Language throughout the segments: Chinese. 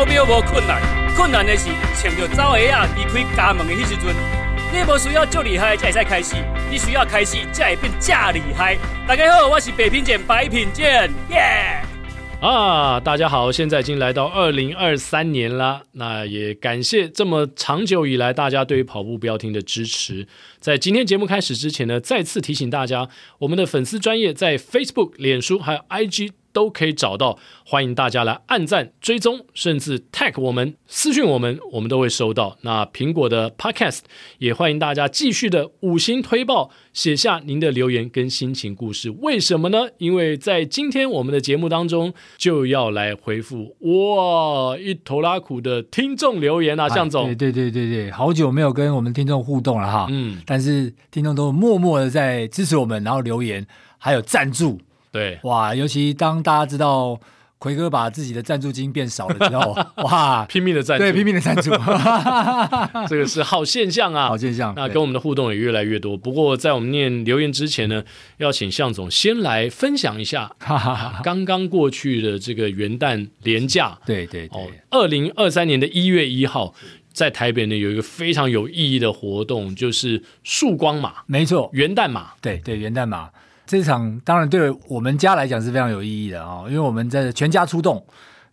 跑步无困难，困难的是穿着走鞋啊离开家门的迄时阵。你无需要足厉害才会使开始，你需要开始才会变假厉害。大家好，我是北平健，白品健，耶、yeah!！啊，大家好，现在已经来到二零二三年了，那也感谢这么长久以来大家对于跑步不要停的支持。在今天节目开始之前呢，再次提醒大家，我们的粉丝专业在 Facebook、脸书还有 IG。都可以找到，欢迎大家来按赞、追踪，甚至 tag 我们、私讯我们，我们都会收到。那苹果的 Podcast 也欢迎大家继续的五星推报，写下您的留言跟心情故事。为什么呢？因为在今天我们的节目当中就要来回复哇一头拉苦的听众留言啊，向总，对对对对对，好久没有跟我们听众互动了哈，嗯，但是听众都默默的在支持我们，然后留言还有赞助。对，哇！尤其当大家知道奎哥把自己的赞助金变少了之后，哇，拼命的赞助，对，拼命的赞助，这个是好现象啊，好现象。那跟我们的互动也越来越多。不过在我们念留言之前呢，要请向总先来分享一下 刚刚过去的这个元旦连假。对对对，二零二三年的一月一号，在台北呢有一个非常有意义的活动，就是曙光马，没错，元旦马，对对，元旦马。这场当然对我们家来讲是非常有意义的啊，因为我们在全家出动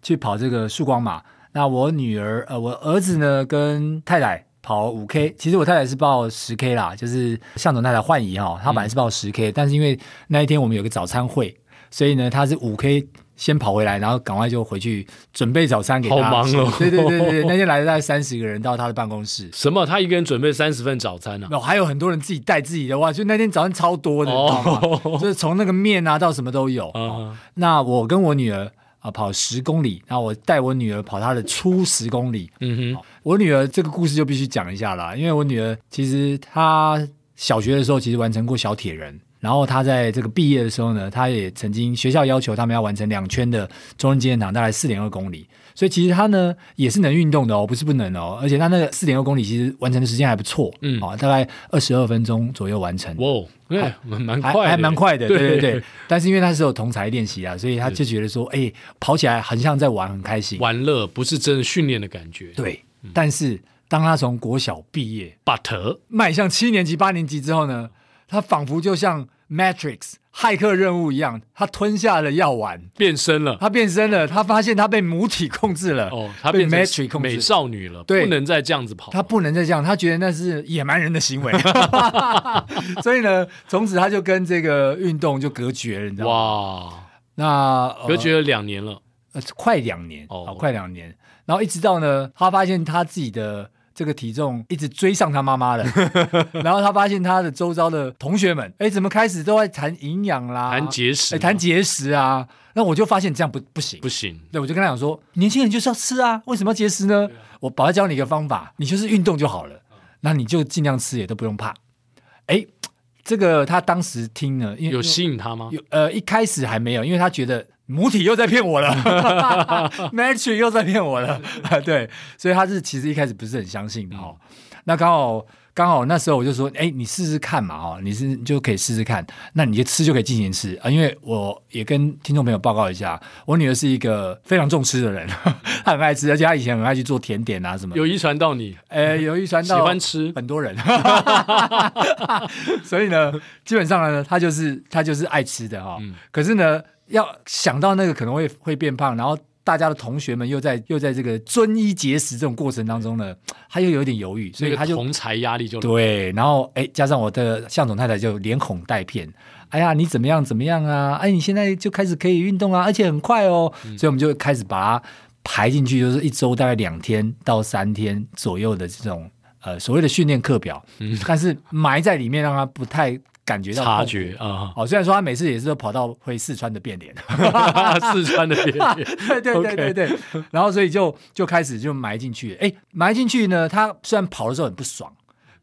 去跑这个曙光马。那我女儿呃，我儿子呢跟太太跑五 K，其实我太太是报十 K 啦，就是向总太太换仪哈，她本来是报十 K，但是因为那一天我们有个早餐会，所以呢她是五 K。先跑回来，然后赶快就回去准备早餐给他。好忙哦！对对对对，那天来了大概三十个人到他的办公室。什么？他一个人准备三十份早餐呢？没有，还有很多人自己带自己的哇！就那天早餐超多的，你知道吗？就是从那个面啊到什么都有。那我跟我女儿啊跑十公里，然后我带我女儿跑她的初十公里。嗯哼，我女儿这个故事就必须讲一下了，因为我女儿其实她小学的时候其实完成过小铁人。然后他在这个毕业的时候呢，他也曾经学校要求他们要完成两圈的中正纪念堂，大概四点二公里。所以其实他呢也是能运动的哦，不是不能哦。而且他那个四点二公里其实完成的时间还不错，嗯，啊，大概二十二分钟左右完成。哇，对，蛮快，还蛮快的，对对对。但是因为他是有同才练习啊，所以他就觉得说，哎，跑起来很像在玩，很开心，玩乐不是真的训练的感觉。对，但是当他从国小毕业，but 迈向七年级、八年级之后呢，他仿佛就像。Matrix 骇客任务一样，他吞下了药丸，变身了。他变身了，他发现他被母体控制了。哦，他被 Matrix 控制，美少女了，对，不能再这样子跑。他不能再这样，他觉得那是野蛮人的行为。所以呢，从此他就跟这个运动就隔绝了，你知道吗？哇，那隔绝了两年了，呃，快两年哦，快两年。然后一直到呢，他发现他自己的。这个体重一直追上他妈妈了，然后他发现他的周遭的同学们，哎，怎么开始都在谈营养啦，谈节食，哎，谈节食啊？那我就发现这样不不行，不行。对，我就跟他讲说，年轻人就是要吃啊，为什么要节食呢？啊、我把他教你一个方法，你就是运动就好了，那你就尽量吃，也都不用怕。哎，这个他当时听了，因为有吸引他吗？有，呃，一开始还没有，因为他觉得。母体又在骗我了，Match 又在骗我了，对，所以他是其实一开始不是很相信的哦。那刚好刚好那时候我就说，哎，你试试看嘛，哈，你是你就可以试试看，那你就吃就可以进行吃啊。因为我也跟听众朋友报告一下，我女儿是一个非常重吃的人，她很爱吃，而且她以前很爱去做甜点啊什么。有遗传到你？哎，有遗传到喜欢吃很多人，所以呢，基本上呢，她就是她就是爱吃的哈。可是呢。要想到那个可能会会变胖，然后大家的同学们又在又在这个遵医节食这种过程当中呢，他又有点犹豫，所以他就同侪压力就对，然后哎，加上我的向总太太就连哄带骗，哎呀，你怎么样怎么样啊？哎，你现在就开始可以运动啊，而且很快哦，嗯、所以我们就开始把它排进去，就是一周大概两天到三天左右的这种呃所谓的训练课表，嗯、但是埋在里面让他不太。感觉到察觉啊，哦，虽然说他每次也是都跑到回四川的变脸，四川的变脸，对对对对对，然后所以就就开始就埋进去，哎，埋进去呢，他虽然跑的时候很不爽，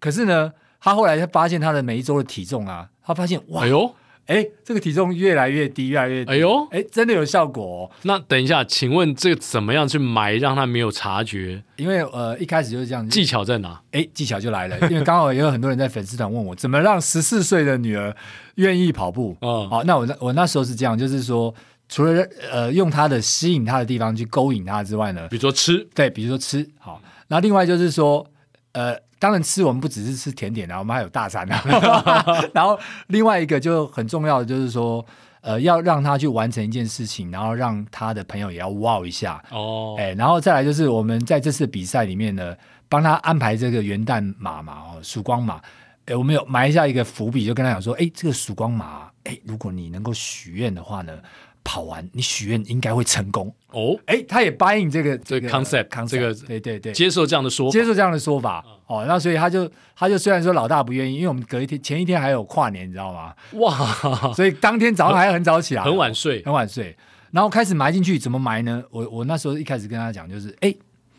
可是呢，他后来他发现他的每一周的体重啊，他发现哇，哎呦。哎，这个体重越来越低，越来越低。哎呦，哎，真的有效果哦。那等一下，请问这个怎么样去埋，让他没有察觉？因为呃，一开始就是这样。技巧在哪？哎，技巧就来了。因为刚好也有很多人在粉丝团问我，怎么让十四岁的女儿愿意跑步？哦，好，那我那我那时候是这样，就是说。除了呃用他的吸引他的地方去勾引他之外呢，比如说吃，对，比如说吃好。那另外就是说，呃，当然吃我们不只是吃甜点啊，我们还有大餐啊。然后另外一个就很重要的就是说，呃，要让他去完成一件事情，然后让他的朋友也要哇一下哦。哎，然后再来就是我们在这次比赛里面呢，帮他安排这个元旦马嘛，哦，曙光马。哎，我们有埋下一个伏笔，就跟他讲说，哎，这个曙光马，哎，如果你能够许愿的话呢，跑完你许愿应该会成功哦。哎，他也答应这个这个 concept，这个对对对，接受这样的说法，接受这样的说法哦。那所以他就他就虽然说老大不愿意，因为我们隔一天前一天还有跨年，你知道吗？哇，所以当天早上还要很早起来，很晚睡，很晚睡，然后开始埋进去，怎么埋呢？我我那时候一开始跟他讲就是，哎，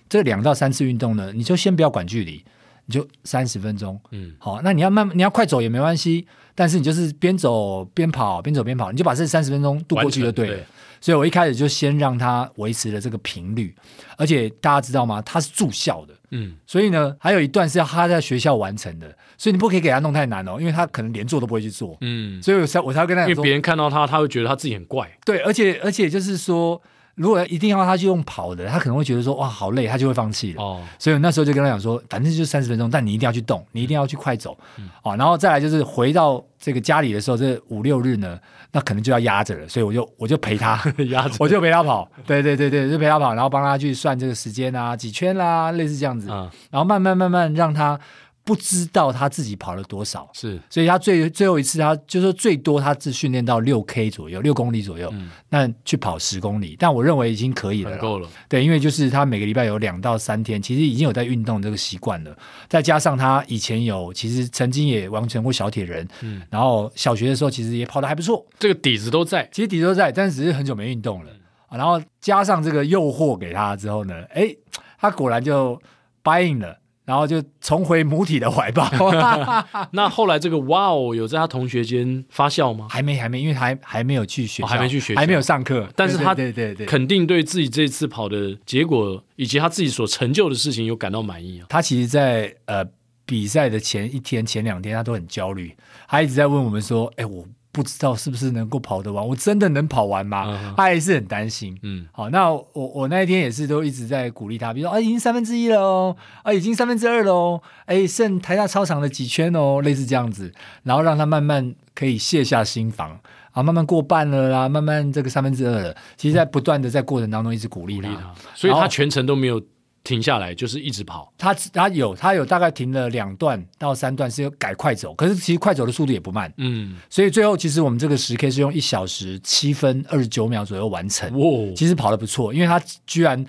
这两到三次运动呢，你就先不要管距离。你就三十分钟，嗯，好，那你要慢，你要快走也没关系，但是你就是边走边跑，边走边跑，你就把这三十分钟度过去就对了。对，所以我一开始就先让他维持了这个频率，而且大家知道吗？他是住校的，嗯，所以呢，还有一段是要他在学校完成的，所以你不可以给他弄太难哦，因为他可能连做都不会去做，嗯，所以我才我才会跟他因为别人看到他，他会觉得他自己很怪，对，而且而且就是说。如果一定要他去用跑的，他可能会觉得说哇好累，他就会放弃了。哦，所以那时候就跟他讲说，反正就三十分钟，但你一定要去动，你一定要去快走。嗯，哦，然后再来就是回到这个家里的时候，这五六日呢，那可能就要压着了，所以我就我就陪他 压着，我就陪他跑。对对对对，就陪他跑，然后帮他去算这个时间啊，几圈啦，类似这样子。嗯，然后慢慢慢慢让他。不知道他自己跑了多少，是，所以他最最后一次，他就说最多他只训练到六 K 左右，六公里左右，嗯，那去跑十公里，但我认为已经可以了，够了，对，因为就是他每个礼拜有两到三天，其实已经有在运动这个习惯了，再加上他以前有，其实曾经也完成过小铁人，嗯，然后小学的时候其实也跑得还不错，这个底子都在，其实底子都在，但只是很久没运动了，然后加上这个诱惑给他之后呢，哎，他果然就 buy in 了。然后就重回母体的怀抱。那后来这个哇哦，有在他同学间发酵吗？还没，还没，因为他还还没有去学校，哦、还没去学校，还没有上课。但是他对对对，肯定对自己这次跑的结果以及他自己所成就的事情有感到满意啊。他其实在，在呃比赛的前一天、前两天，他都很焦虑，他一直在问我们说：“哎，我。”不知道是不是能够跑得完，我真的能跑完吗？Uh. 他还是很担心。嗯，好，那我我那一天也是都一直在鼓励他，比如说啊，已经三分之一了哦，啊，已经三分之二了哦，哎，剩台大操场的几圈哦，类似这样子，然后让他慢慢可以卸下心防啊，慢慢过半了啦，慢慢这个三分之二了。其实，在不断的在过程当中一直鼓励他，嗯、所以他全程都没有。停下来就是一直跑，他他有他有大概停了两段到三段是有改快走，可是其实快走的速度也不慢，嗯，所以最后其实我们这个十 K 是用一小时七分二十九秒左右完成，哇，其实跑的不错，因为他居然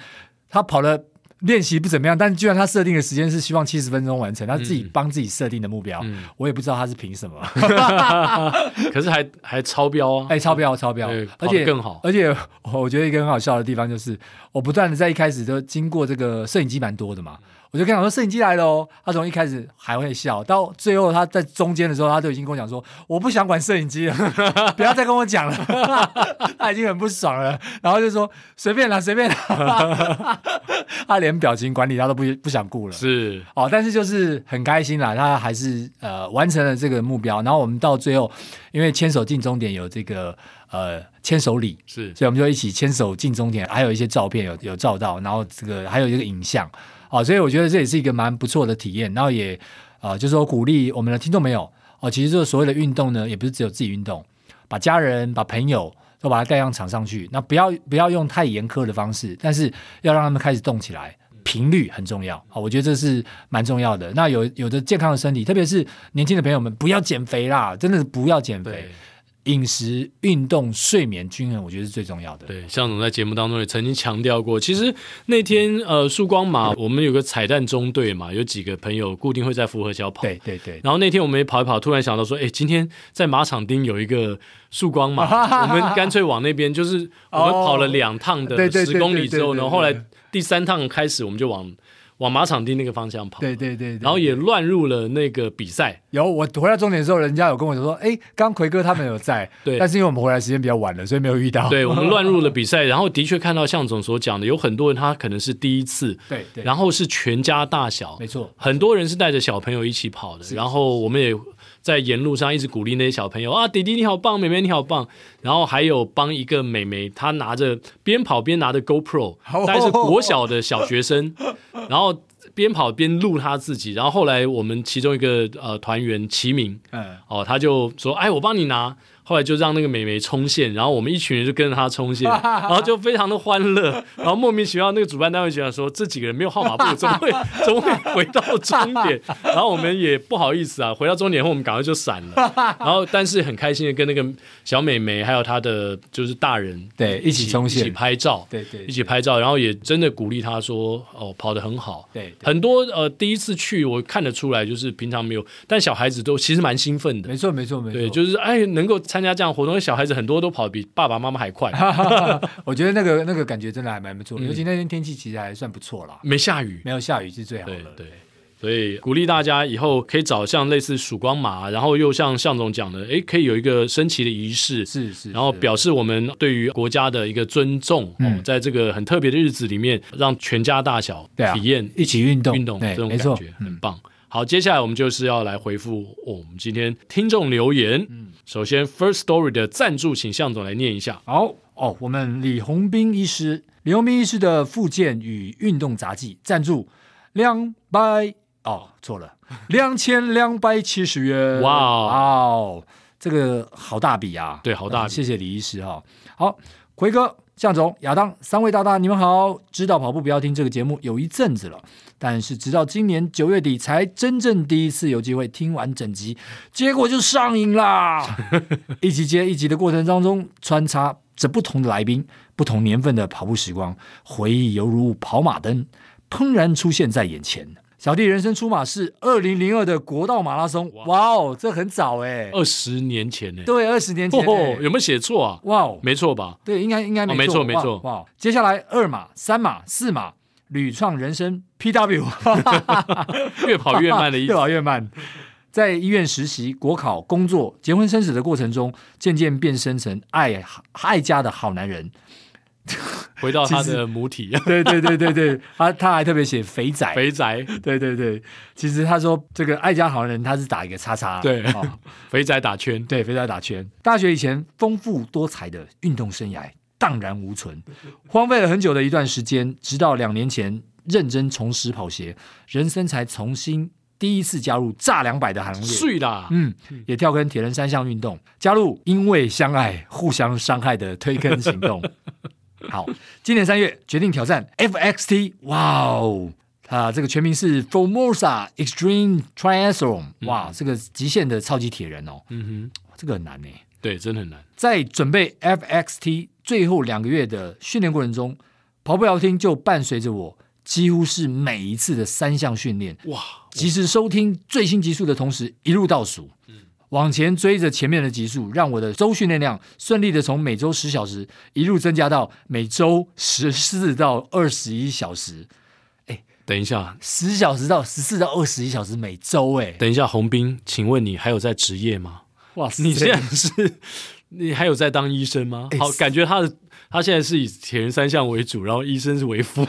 他跑了。练习不怎么样，但居然他设定的时间是希望七十分钟完成，他自己帮自己设定的目标，嗯、我也不知道他是凭什么，可是还还超标啊！哎，超标超标，而且更好。而且 我觉得一个很好笑的地方就是，我不断的在一开始都经过这个摄影机蛮多的嘛。我就跟他说，摄影机来了哦，他从一开始还会笑，到最后他在中间的时候，他都已经跟我讲说，我不想管摄影机了，不要再跟我讲了，他已经很不爽了，然后就说随便啦，随便啦，他连表情管理他都不不想顾了，是。哦，但是就是很开心啦，他还是呃完成了这个目标，然后我们到最后，因为牵手进终点有这个呃牵手礼，是，所以我们就一起牵手进终点，还有一些照片有有照到，然后这个还有一个影像。好，所以我觉得这也是一个蛮不错的体验，然后也啊、呃，就是说鼓励我们的听众朋友哦，其实这个所谓的运动呢，也不是只有自己运动，把家人、把朋友都把它带上场上去，那不要不要用太严苛的方式，但是要让他们开始动起来，频率很重要啊，我觉得这是蛮重要的。那有有着健康的身体，特别是年轻的朋友们，不要减肥啦，真的是不要减肥。饮食、运动、睡眠均衡，我觉得是最重要的。对，向总在节目当中也曾经强调过，其实那天呃，曙光马我们有个彩蛋中队嘛，有几个朋友固定会在福和桥跑。对对对。然后那天我们也跑一跑，突然想到说，哎，今天在马场町有一个曙光马，我们干脆往那边，就是我们跑了两趟的十公里之后呢，后来第三趟开始，我们就往。往马场地那个方向跑，对对对，然后也乱入了那个比赛。有我回到终点的时候，人家有跟我说，哎，刚奎哥他们有在，对，但是因为我们回来时间比较晚了，所以没有遇到。对，我们乱入了比赛，然后的确看到向总所讲的，有很多人他可能是第一次，对对，然后是全家大小，没错，很多人是带着小朋友一起跑的，然后我们也。在沿路上一直鼓励那些小朋友啊，弟弟你好棒，妹妹你好棒。然后还有帮一个妹妹，她拿着边跑边拿着 GoPro，大概是国小的小学生，然后边跑边录她自己。然后后来我们其中一个呃团员齐明，嗯，哦，他就说，哎，我帮你拿。后来就让那个美眉冲线，然后我们一群人就跟着她冲线，然后就非常的欢乐，然后莫名其妙那个主办单位觉得说，这几个人没有号码布，怎么会 怎么会回到终点？然后我们也不好意思啊，回到终点后我们赶快就闪了，然后但是很开心的跟那个小美眉还有她的就是大人对一起冲线，一起拍照，对对，一起拍照，然后也真的鼓励她说哦跑得很好，对，很多呃第一次去我看得出来就是平常没有，但小孩子都其实蛮兴奋的，没错没错没错，对，就是哎能够参加这样活动，小孩子很多都跑得比爸爸妈妈还快，我觉得那个那个感觉真的还蛮不错，嗯、尤其那天天气其实还算不错啦，没下雨，没有下雨是最好的。对，对，所以鼓励大家以后可以找像类似曙光马，然后又像向总讲的，哎，可以有一个升旗的仪式，是是，然后表示我们对于国家的一个尊重，嗯、哦，在这个很特别的日子里面，让全家大小体验、啊、一起运动运动这种感觉很棒。好，接下来我们就是要来回复、哦、我们今天听众留言。嗯，首先 First Story 的赞助，请向总来念一下。好哦，我们李洪斌医师，李洪斌医师的复健与运动杂技赞助两百哦，错了，两千两百七十元。哇哦，这个好大笔啊！对，好大笔。谢谢李医师哈、哦。好，奎哥。向总、亚当三位大大，你们好！知道跑步不要听这个节目有一阵子了，但是直到今年九月底才真正第一次有机会听完整集，结果就上瘾啦！一集接一集的过程当中，穿插着不同的来宾、不同年份的跑步时光，回忆犹如跑马灯，怦然出现在眼前。小弟人生出马是二零零二的国道马拉松，哇哦，这很早哎，二十年前呢？对，二十年前，有没有写错啊？哇哦，没错吧？对，应该应该没错，没错没错。哇，接下来二马、三马、四马，屡创人生 PW，越跑越慢的 意思，越跑越慢。在医院实习、国考、工作、结婚生子的过程中，渐渐变身成爱爱家的好男人。回到他的母体，对对对对对，他他还特别写肥仔，肥仔，对对对，其实他说这个爱家好人，他是打一个叉叉，对，哦、肥仔打圈，对，肥仔打圈。大学以前丰富多彩的运动生涯荡然无存，荒废了很久的一段时间，直到两年前认真重拾跑鞋，人生才重新第一次加入炸两百的行列，碎啦，嗯，也跳跟铁人三项运动，加入因为相爱互相伤害的推坑行动。好，今年三月决定挑战 FXT，哇哦，啊这个全名是 Formosa Extreme Triathlon，哇，这个极限的超级铁人哦，嗯哼，这个很难呢，对，真的很难。在准备 FXT 最后两个月的训练过程中，跑步聊天就伴随着我，几乎是每一次的三项训练，哇，及时收听最新集数的同时，一路倒数。往前追着前面的集数，让我的周训练量顺利的从每周十小时一路增加到每周十四到二十一小时。哎，等一下，十小时到十四到二十一小时每周，哎，等一下，洪斌，请问你还有在职业吗？哇塞，你现在是，你还有在当医生吗？好，感觉他的他现在是以铁人三项为主，然后医生是为辅，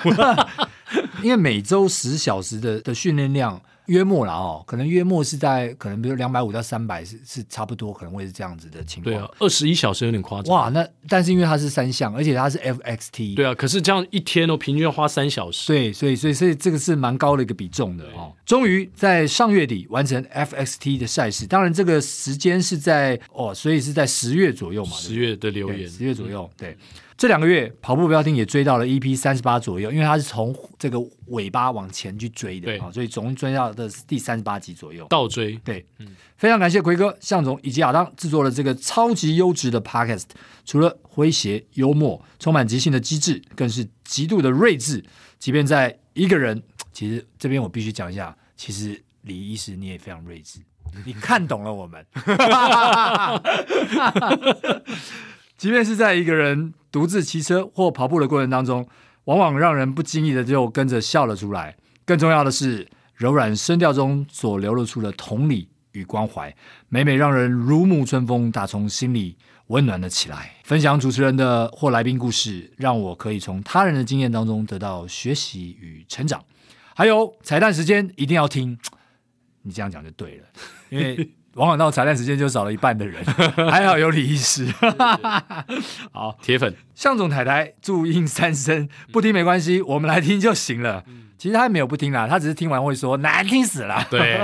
因为每周十小时的的训练量。约莫了哦，可能约莫是在可能比如两百五到三百是是差不多，可能会是这样子的情况。对啊，二十一小时有点夸张。哇，那但是因为它是三项，而且它是 FXT。对啊，可是这样一天哦，平均要花三小时。对，所以所以所以这个是蛮高的一个比重的哦。终于在上月底完成 FXT 的赛事，当然这个时间是在哦，所以是在十月左右嘛。十月的留言，十月左右，对。这两个月跑步标定也追到了 EP 三十八左右，因为它是从这个尾巴往前去追的，对，所以总共追到的是第三十八集左右。倒追，对，嗯，非常感谢奎哥、向总以及亚当制作了这个超级优质的 Podcast，除了诙谐幽默、充满即兴的机智，更是极度的睿智。即便在一个人，其实这边我必须讲一下，其实李医师你也非常睿智，你看懂了我们。即便是在一个人独自骑车或跑步的过程当中，往往让人不经意的就跟着笑了出来。更重要的是，柔软声调中所流露出的同理与关怀，每每让人如沐春风，打从心里温暖了起来。分享主持人的或来宾故事，让我可以从他人的经验当中得到学习与成长。还有彩蛋时间一定要听，你这样讲就对了，因为。王广道彩蛋时间就少了一半的人，还好有李医师。好，铁粉，向总太太祝音三声，不听没关系，我们来听就行了。其实他没有不听啦，他只是听完会说难听死了。对。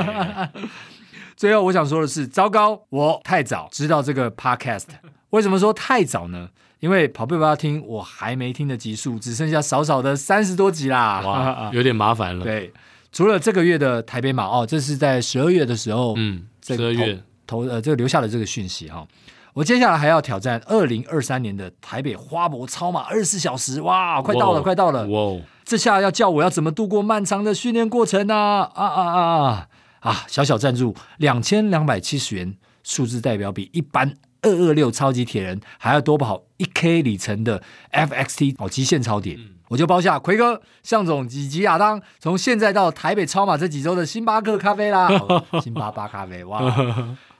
最后我想说的是，糟糕，我太早知道这个 podcast。为什么说太早呢？因为跑步不要听，我还没听的集数只剩下少少的三十多集啦。哇，有点麻烦了。对。除了这个月的台北马哦，这是在十二月的时候，嗯，十二月投呃这个留下了这个讯息哈、哦。我接下来还要挑战二零二三年的台北花博超马二十四小时，哇，快到了，快到了！哇，这下要叫我要怎么度过漫长的训练过程呢？啊啊啊啊啊！小小赞助两千两百七十元，数字代表比一般二二六超级铁人还要多跑一 K 里程的 FXT 哦，极限超点。嗯我就包下奎哥、向总以及亚当，从现在到台北超马这几周的星巴克咖啡啦，星巴巴咖啡哇！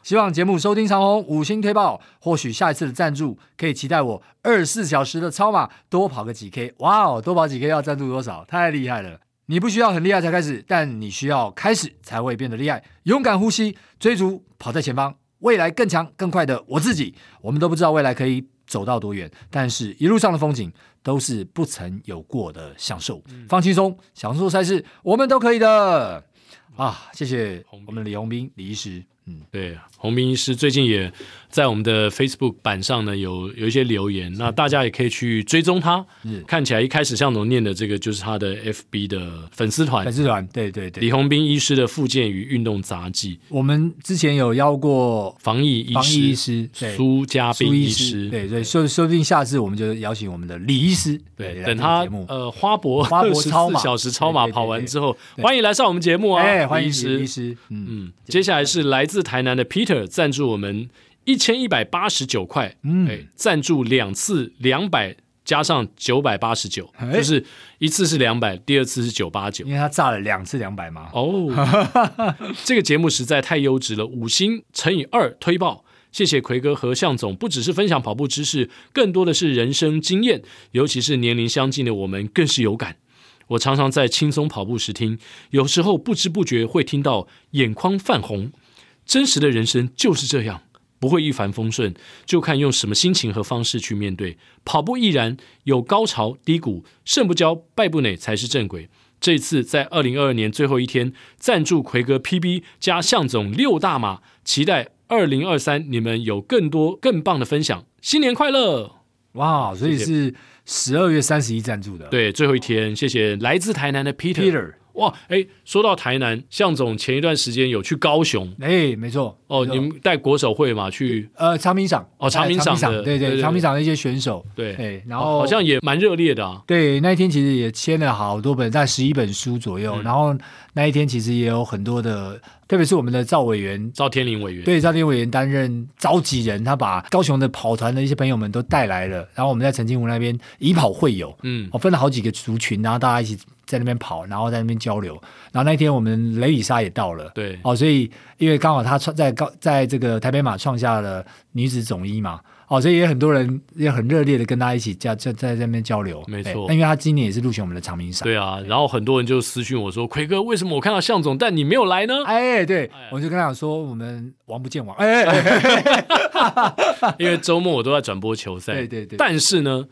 希望节目收听长虹，五星推爆，或许下一次的赞助可以期待我二十四小时的超马多跑个几 K，哇哦，多跑几 K 要赞助多少？太厉害了！你不需要很厉害才开始，但你需要开始才会变得厉害。勇敢呼吸，追逐跑在前方，未来更强更快的我自己。我们都不知道未来可以走到多远，但是一路上的风景。都是不曾有过的享受，放轻松，享受赛事，我们都可以的啊！谢谢我们李红斌李医师，嗯，对，洪斌医师最近也。在我们的 Facebook 版上呢，有有一些留言，那大家也可以去追踪他。嗯，看起来一开始向总念的这个就是他的 FB 的粉丝团。粉丝团，对对对。李洪斌医师的复健与运动杂技。我们之前有邀过防疫医师，防疫医师苏家斌医师。对对，说说不定下次我们就邀请我们的李医师。对，等他呃花博花博超马小时超马跑完之后，欢迎来上我们节目啊！哎，欢迎李医师。嗯嗯，接下来是来自台南的 Peter 赞助我们。一千一百八十九块，嗯，哎，赞助两次两百加上九百八十九，就是一次是两百，第二次是九八九，因为他炸了两次两百嘛。哦，这个节目实在太优质了，五星乘以二推爆，谢谢奎哥和向总，不只是分享跑步知识，更多的是人生经验，尤其是年龄相近的我们更是有感。我常常在轻松跑步时听，有时候不知不觉会听到眼眶泛红，真实的人生就是这样。不会一帆风顺，就看用什么心情和方式去面对。跑步亦然，有高潮低谷，胜不骄败不馁才是正轨。这次在二零二二年最后一天，赞助奎哥 PB 加向总六大马，期待二零二三你们有更多更棒的分享。新年快乐！哇，所以是十二月三十一赞助的，对，最后一天，谢谢来自台南的 Peter。Peter 哇，哎，说到台南，向总前一段时间有去高雄，哎，没错，哦，你们带国手会嘛去？呃，长鸣赏，哦，长鸣赏，对对，长鸣赏的一些选手，对，哎，然后好像也蛮热烈的啊。对，那一天其实也签了好多本，在十一本书左右。然后那一天其实也有很多的，特别是我们的赵委员，赵天林委员，对，赵天麟委员担任召集人，他把高雄的跑团的一些朋友们都带来了。然后我们在澄清湖那边以跑会友，嗯，我分了好几个族群，然后大家一起。在那边跑，然后在那边交流，然后那天我们雷里莎也到了，对，哦，所以因为刚好她创在高在这个台北马创下了女子总一嘛，哦，所以也很多人也很热烈的跟她一起在在在那边交流，没错，因为她今年也是入选我们的长鸣赏，对啊，然后很多人就私讯我说，奎哥为什么我看到向总但你没有来呢？哎，对，我就跟他讲说我们王不见王，哎，因为周末我都在转播球赛，对对对，但是呢。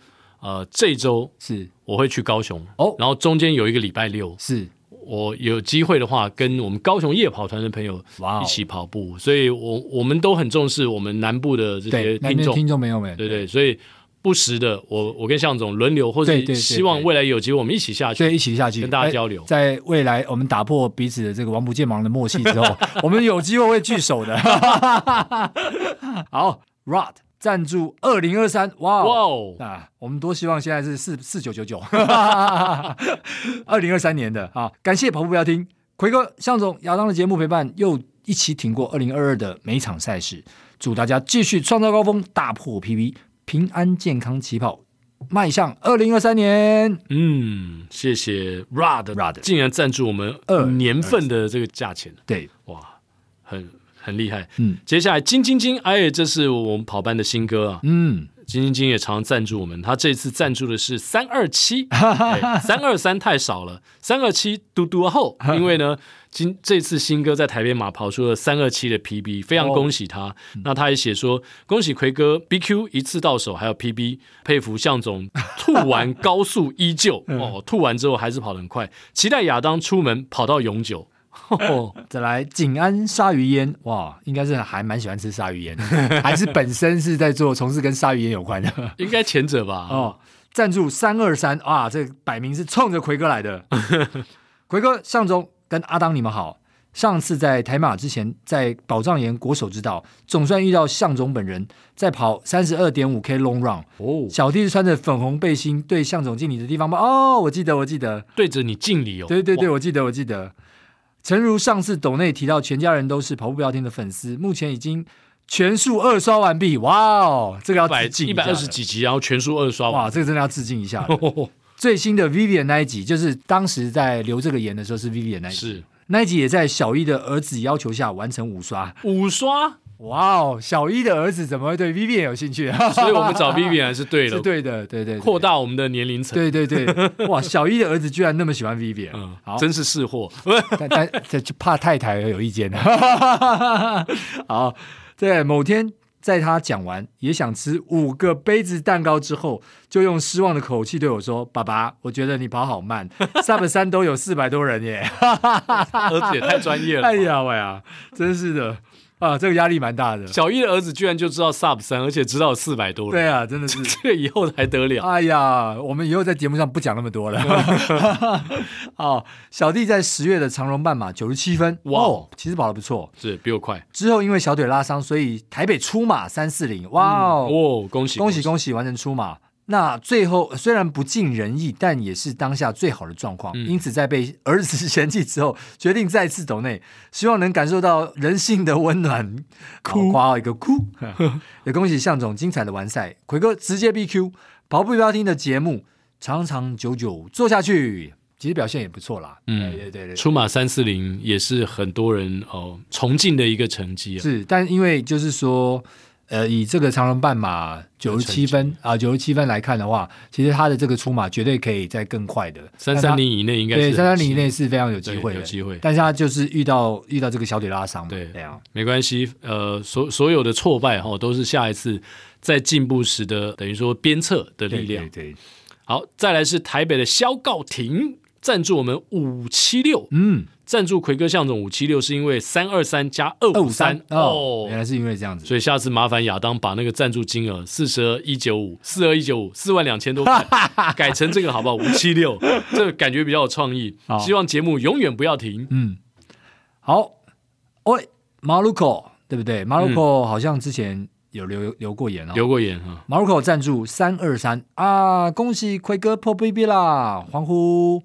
呃，这周是我会去高雄哦，然后中间有一个礼拜六，是。我有机会的话，跟我们高雄夜跑团的朋友一起跑步，所以我我们都很重视我们南部的这些听众，听众朋友们，对对，所以不时的我我跟向总轮流，或者希望未来有机会我们一起下去，对，一起下去。跟大家交流，在未来我们打破彼此的这个王不见王的默契之后，我们有机会会聚首的。好，Rod。赞助二零二三，哇哦！啊，我们多希望现在是四四九九九，二零二三年的啊！感谢跑步不要听，魁哥、向总、亚当的节目陪伴，又一起挺过二零二二的每场赛事。祝大家继续创造高峰，大破 PB，平安健康起跑，迈向二零二三年。嗯，谢谢 Rod Rod，竟然赞助我们二年份的这个价钱，对，哇，很。很厉害，嗯，接下来金金金，哎，这是我们跑班的新歌啊，嗯，金金金也常常赞助我们，他这次赞助的是三二七，三二三太少了，三二七嘟嘟后，因为呢，今这次新歌在台北马跑出了三二七的 PB，非常恭喜他。哦、那他也写说，恭喜奎哥 BQ 一次到手，还有 PB，佩服向总吐完高速依旧。哦，吐完之后还是跑得很快，期待亚当出门跑到永久。哦，再来景安鲨鱼烟，哇，应该是还蛮喜欢吃鲨鱼烟的，还是本身是在做从事跟鲨鱼烟有关的？应该前者吧。哦，赞助三二三，啊，这摆明是冲着奎哥来的。奎哥，向总跟阿当你们好。上次在台马之前，在宝藏岩国手之道，总算遇到向总本人，在跑三十二点五 K long run。哦，小弟是穿着粉红背心对向总敬礼的地方吗？哦，我记得，我记得，对着你敬礼哦。对对对，我记得，我记得。诚如上次董内提到，全家人都是跑步不要停的粉丝，目前已经全数二刷完毕。哇哦，这个要致敬一百二十几集，然后全数二刷完，哇，这个真的要致敬一下。最新的 Vivian 那一集，就是当时在留这个言的时候是 Vivian 那一集，是那一集也在小一的儿子要求下完成五刷，五刷。哇哦，小一的儿子怎么会对 Vivian 有兴趣？所以我们找 Vivian 还是对的，是对的，对对，扩大我们的年龄层。对对对，哇，小一的儿子居然那么喜欢 Vivian，嗯，好，真是识货。但但这就怕太太有意见。好，对，某天在他讲完也想吃五个杯子蛋糕之后，就用失望的口气对我说：“爸爸，我觉得你跑好慢，Sub 三都有四百多人耶。”儿子也太专业了。哎呀喂啊，真是的。啊，这个压力蛮大的。小一的儿子居然就知道 Sub 三，而且知道四百多人。对啊，真的是 这个以后还得了？哎呀，我们以后在节目上不讲那么多了。哦，小弟在十月的长荣半马九十七分，哇、哦，其实跑得不错，是比我快。之后因为小腿拉伤，所以台北出马三四零，哇哦，恭喜恭喜恭喜，完成出马。那最后虽然不尽人意，但也是当下最好的状况。嗯、因此，在被儿子 嫌弃之后，决定再次抖内，希望能感受到人性的温暖。哭，括号一个哭。也恭喜向总精彩的完赛，奎哥直接 BQ 跑步不要听的节目，长长久久做下去，其实表现也不错啦。嗯，对对对，出马三四零也是很多人哦崇敬的一个成绩啊。是，但因为就是说。呃，以这个长龙半马九十七分啊，九十七分来看的话，其实他的这个出马绝对可以再更快的三三零以内，应该是对三三零以内是非常有机会的，有机会。但是他就是遇到遇到这个小腿拉伤嘛，对，这样没关系。呃，所所有的挫败哈，都是下一次在进步时的等于说鞭策的力量。对，对，对，好，再来是台北的萧告廷赞助我们五七六，嗯。赞助奎哥向总五七六是因为三二三加二五三哦，原来是因为这样子，所以下次麻烦亚当把那个赞助金额四十二一九五四二一九五四万两千多块改成这个好不好？五七六，这个感觉比较有创意。好希望节目永远不要停。嗯，好，喂，马路口对不对？马路口好像之前有留留过言哦，留过言啊。马路口赞助三二三啊，恭喜奎哥破 BB 啦，欢呼！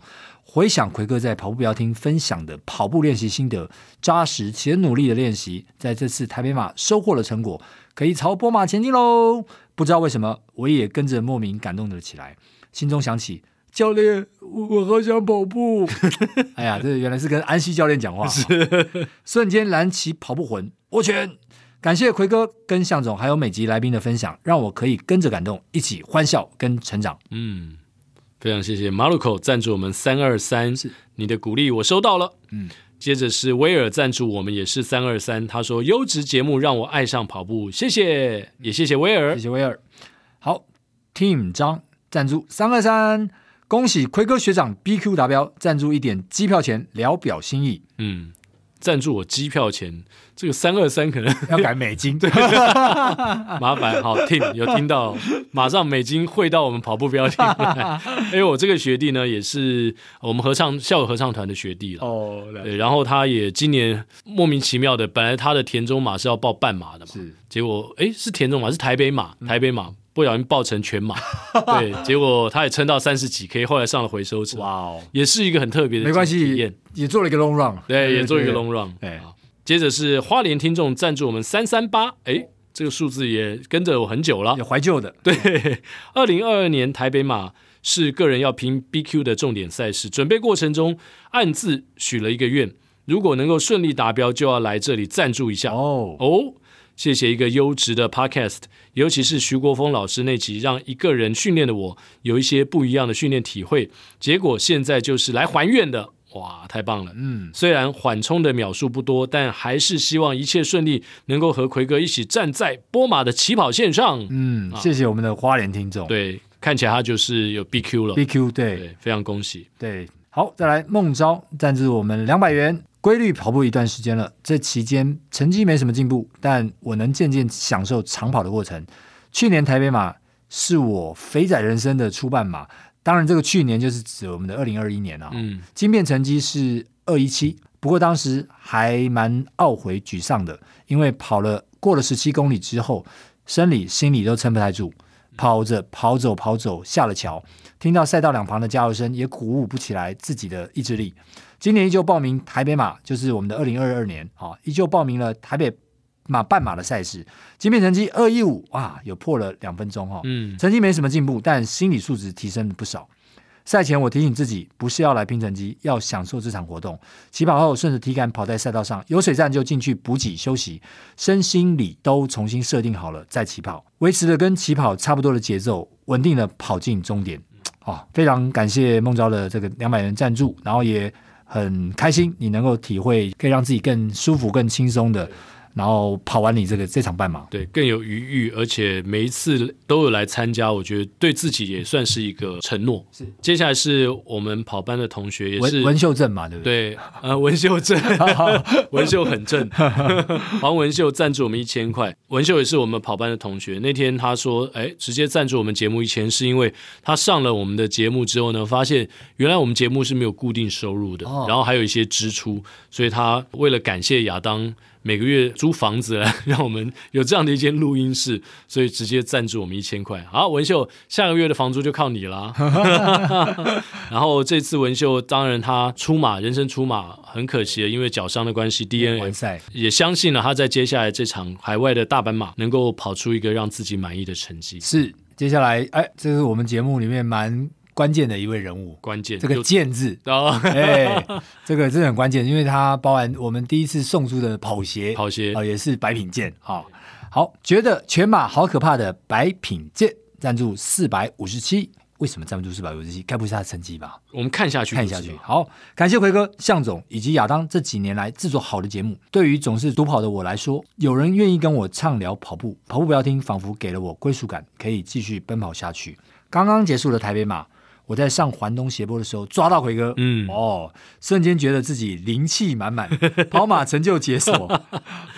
回想奎哥在跑步标厅分享的跑步练习心得，扎实且努力的练习，在这次台北马收获了成果，可以朝波马前进喽！不知道为什么，我也跟着莫名感动了起来，心中想起教练，我好想跑步。哎呀，这原来是跟安西教练讲话，是瞬间燃起跑步魂。我全感谢奎哥跟向总还有每集来宾的分享，让我可以跟着感动，一起欢笑跟成长。嗯。非常谢谢马路口赞助我们三二三，是你的鼓励我收到了。嗯，接着是威尔赞助我们也是三二三，他说优质节目让我爱上跑步，谢谢，也谢谢威尔，谢谢威尔。好，Team 张赞助三二三，恭喜奎哥学长 BQ 达标，赞助一点机票钱聊表心意。嗯。赞助我机票钱，这个三二三可能 要改美金，对，麻烦。好，Tim 有听到，马上美金汇到我们跑步不要停。因 为我这个学弟呢，也是我们合唱校友合唱团的学弟了。哦，对，然后他也今年莫名其妙的，本来他的田中马是要报半马的嘛，是，结果哎是田中马是台北马，台北马。嗯不小心爆成全马，对，结果他也撑到三十几 K，后来上了回收车，哇哦，也是一个很特别的，没关系，也做了一个 long run，对，也做一个 long run，哎，接着是花莲听众赞助我们三三八，哎，这个数字也跟着我很久了，也怀旧的，对，二零二二年台北马是个人要拼 BQ 的重点赛事，准备过程中暗自许了一个愿，如果能够顺利达标，就要来这里赞助一下，哦。哦。谢谢一个优质的 Podcast，尤其是徐国峰老师那集，让一个人训练的我有一些不一样的训练体会。结果现在就是来还愿的，哇，太棒了！嗯，虽然缓冲的秒数不多，但还是希望一切顺利，能够和奎哥一起站在波马的起跑线上。嗯，谢谢我们的花莲听众。对，看起来他就是有 BQ 了，BQ 对，对，非常恭喜。对，好，再来孟昭赞助我们两百元。规律跑步一段时间了，这期间成绩没什么进步，但我能渐渐享受长跑的过程。去年台北马是我肥仔人生的初半马，当然这个去年就是指我们的二零二一年啊。嗯，经变成绩是二一七，不过当时还蛮懊悔沮丧的，因为跑了过了十七公里之后，生理心理都撑不太住，跑着跑走跑走下了桥，听到赛道两旁的加油声，也鼓舞不起来自己的意志力。今年依旧报名台北马，就是我们的二零二二年啊，依旧报名了台北马半马的赛事。即便成绩二一五，哇，有破了两分钟哈。嗯，成绩没什么进步，但心理素质提升了不少。赛前我提醒自己，不是要来拼成绩，要享受这场活动。起跑后顺着体感跑在赛道上，有水站就进去补给休息，身心理都重新设定好了再起跑，维持了跟起跑差不多的节奏，稳定的跑进终点。啊，非常感谢孟昭的这个两百元赞助，然后也。很开心，你能够体会可以让自己更舒服、更轻松的。然后跑完你这个这场半马，对，更有余裕，而且每一次都有来参加，我觉得对自己也算是一个承诺。是，接下来是我们跑班的同学，也是文秀正嘛，对不对？对，呃，文秀正，文秀很正，黄文秀赞助我们一千块。文秀也是我们跑班的同学，那天他说，哎，直接赞助我们节目一千，是因为他上了我们的节目之后呢，发现原来我们节目是没有固定收入的，哦、然后还有一些支出，所以他为了感谢亚当。每个月租房子来 让我们有这样的一间录音室，所以直接赞助我们一千块。好，文秀，下个月的房租就靠你了。然后这次文秀，当然他出马，人生出马，很可惜，因为脚伤的关系，DNF 也相信了他在接下来这场海外的大阪马能够跑出一个让自己满意的成绩。是，接下来，哎，这是我们节目里面蛮。关键的一位人物，关键这个“键”字，哎，这个真的很关键，因为它包含我们第一次送出的跑鞋，跑鞋啊，也是白品健。好，好，觉得全马好可怕的白品健赞助四百五十七，为什么赞助四百五十七？该不是他的成绩吧？我们看下去，看下去。好，感谢奎哥、向总以及亚当这几年来制作好的节目。对于总是独跑的我来说，有人愿意跟我畅聊跑步，跑步不要听，仿佛给了我归属感，可以继续奔跑下去。刚刚结束了台北马。我在上环东斜坡的时候抓到奎哥，嗯，哦，瞬间觉得自己灵气满满，跑马成就解锁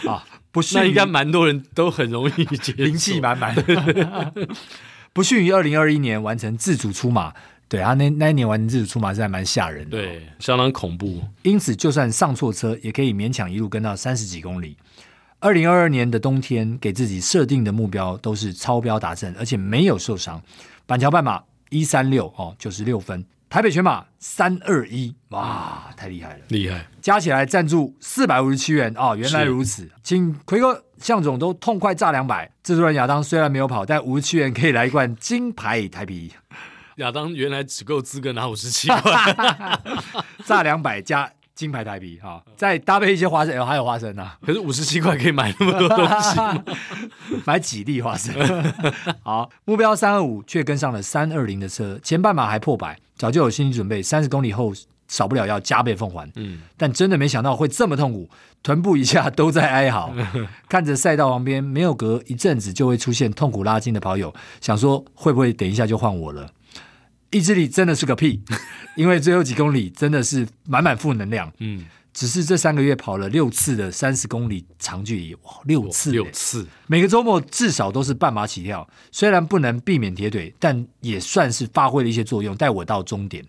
啊！不逊，那应该蛮多人都很容易解锁灵气满满，不逊于二零二一年完成自主出马，对啊，那那一年完成自主出马是还蛮吓人的，对，相当恐怖。因此，就算上错车，也可以勉强一路跟到三十几公里。二零二二年的冬天，给自己设定的目标都是超标达成，而且没有受伤。板桥半马。一三六哦，九十六分。台北全马三二一，哇，太厉害了，厉害！加起来赞助四百五十七元哦，原来如此。请奎哥、向总都痛快炸两百。制作人亚当虽然没有跑，但五十七元可以来一罐金牌台啤。亚当原来只够资格拿五十七 块，炸两百加。金牌台币哈，再搭配一些花生，还有花生啊。可是五十七块可以买那么多东西，买几粒花生？好，目标三二五，却跟上了三二零的车，前半马还破百，早就有心理准备，三十公里后少不了要加倍奉还。嗯，但真的没想到会这么痛苦，臀部以下都在哀嚎。看着赛道旁边没有隔一阵子就会出现痛苦拉筋的跑友，想说会不会等一下就换我了？意志力真的是个屁，因为最后几公里真的是满满负能量。嗯，只是这三个月跑了六次的三十公里长距离，哇，六次，六次，每个周末至少都是半马起跳。虽然不能避免铁腿，但也算是发挥了一些作用，带我到终点。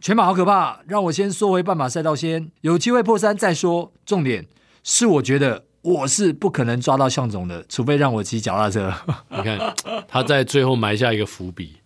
全马好可怕，让我先缩回半马赛道先，有机会破三再说。重点是，我觉得我是不可能抓到向总的，除非让我骑脚踏车。你看，他在最后埋下一个伏笔。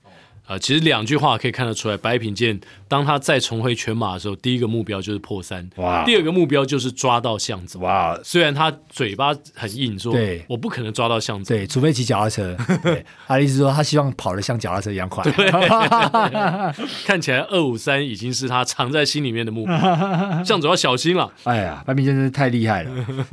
呃，其实两句话可以看得出来，白品健当他再重回全马的时候，第一个目标就是破三，哇！第二个目标就是抓到巷子，哇！虽然他嘴巴很硬说，对，我不可能抓到巷子，对，除非骑脚踏车。对，他的意思说，他希望跑得像脚踏车一样快。对，看起来二五三已经是他藏在心里面的目标，象总要小心了。哎呀，白品健真是太厉害了，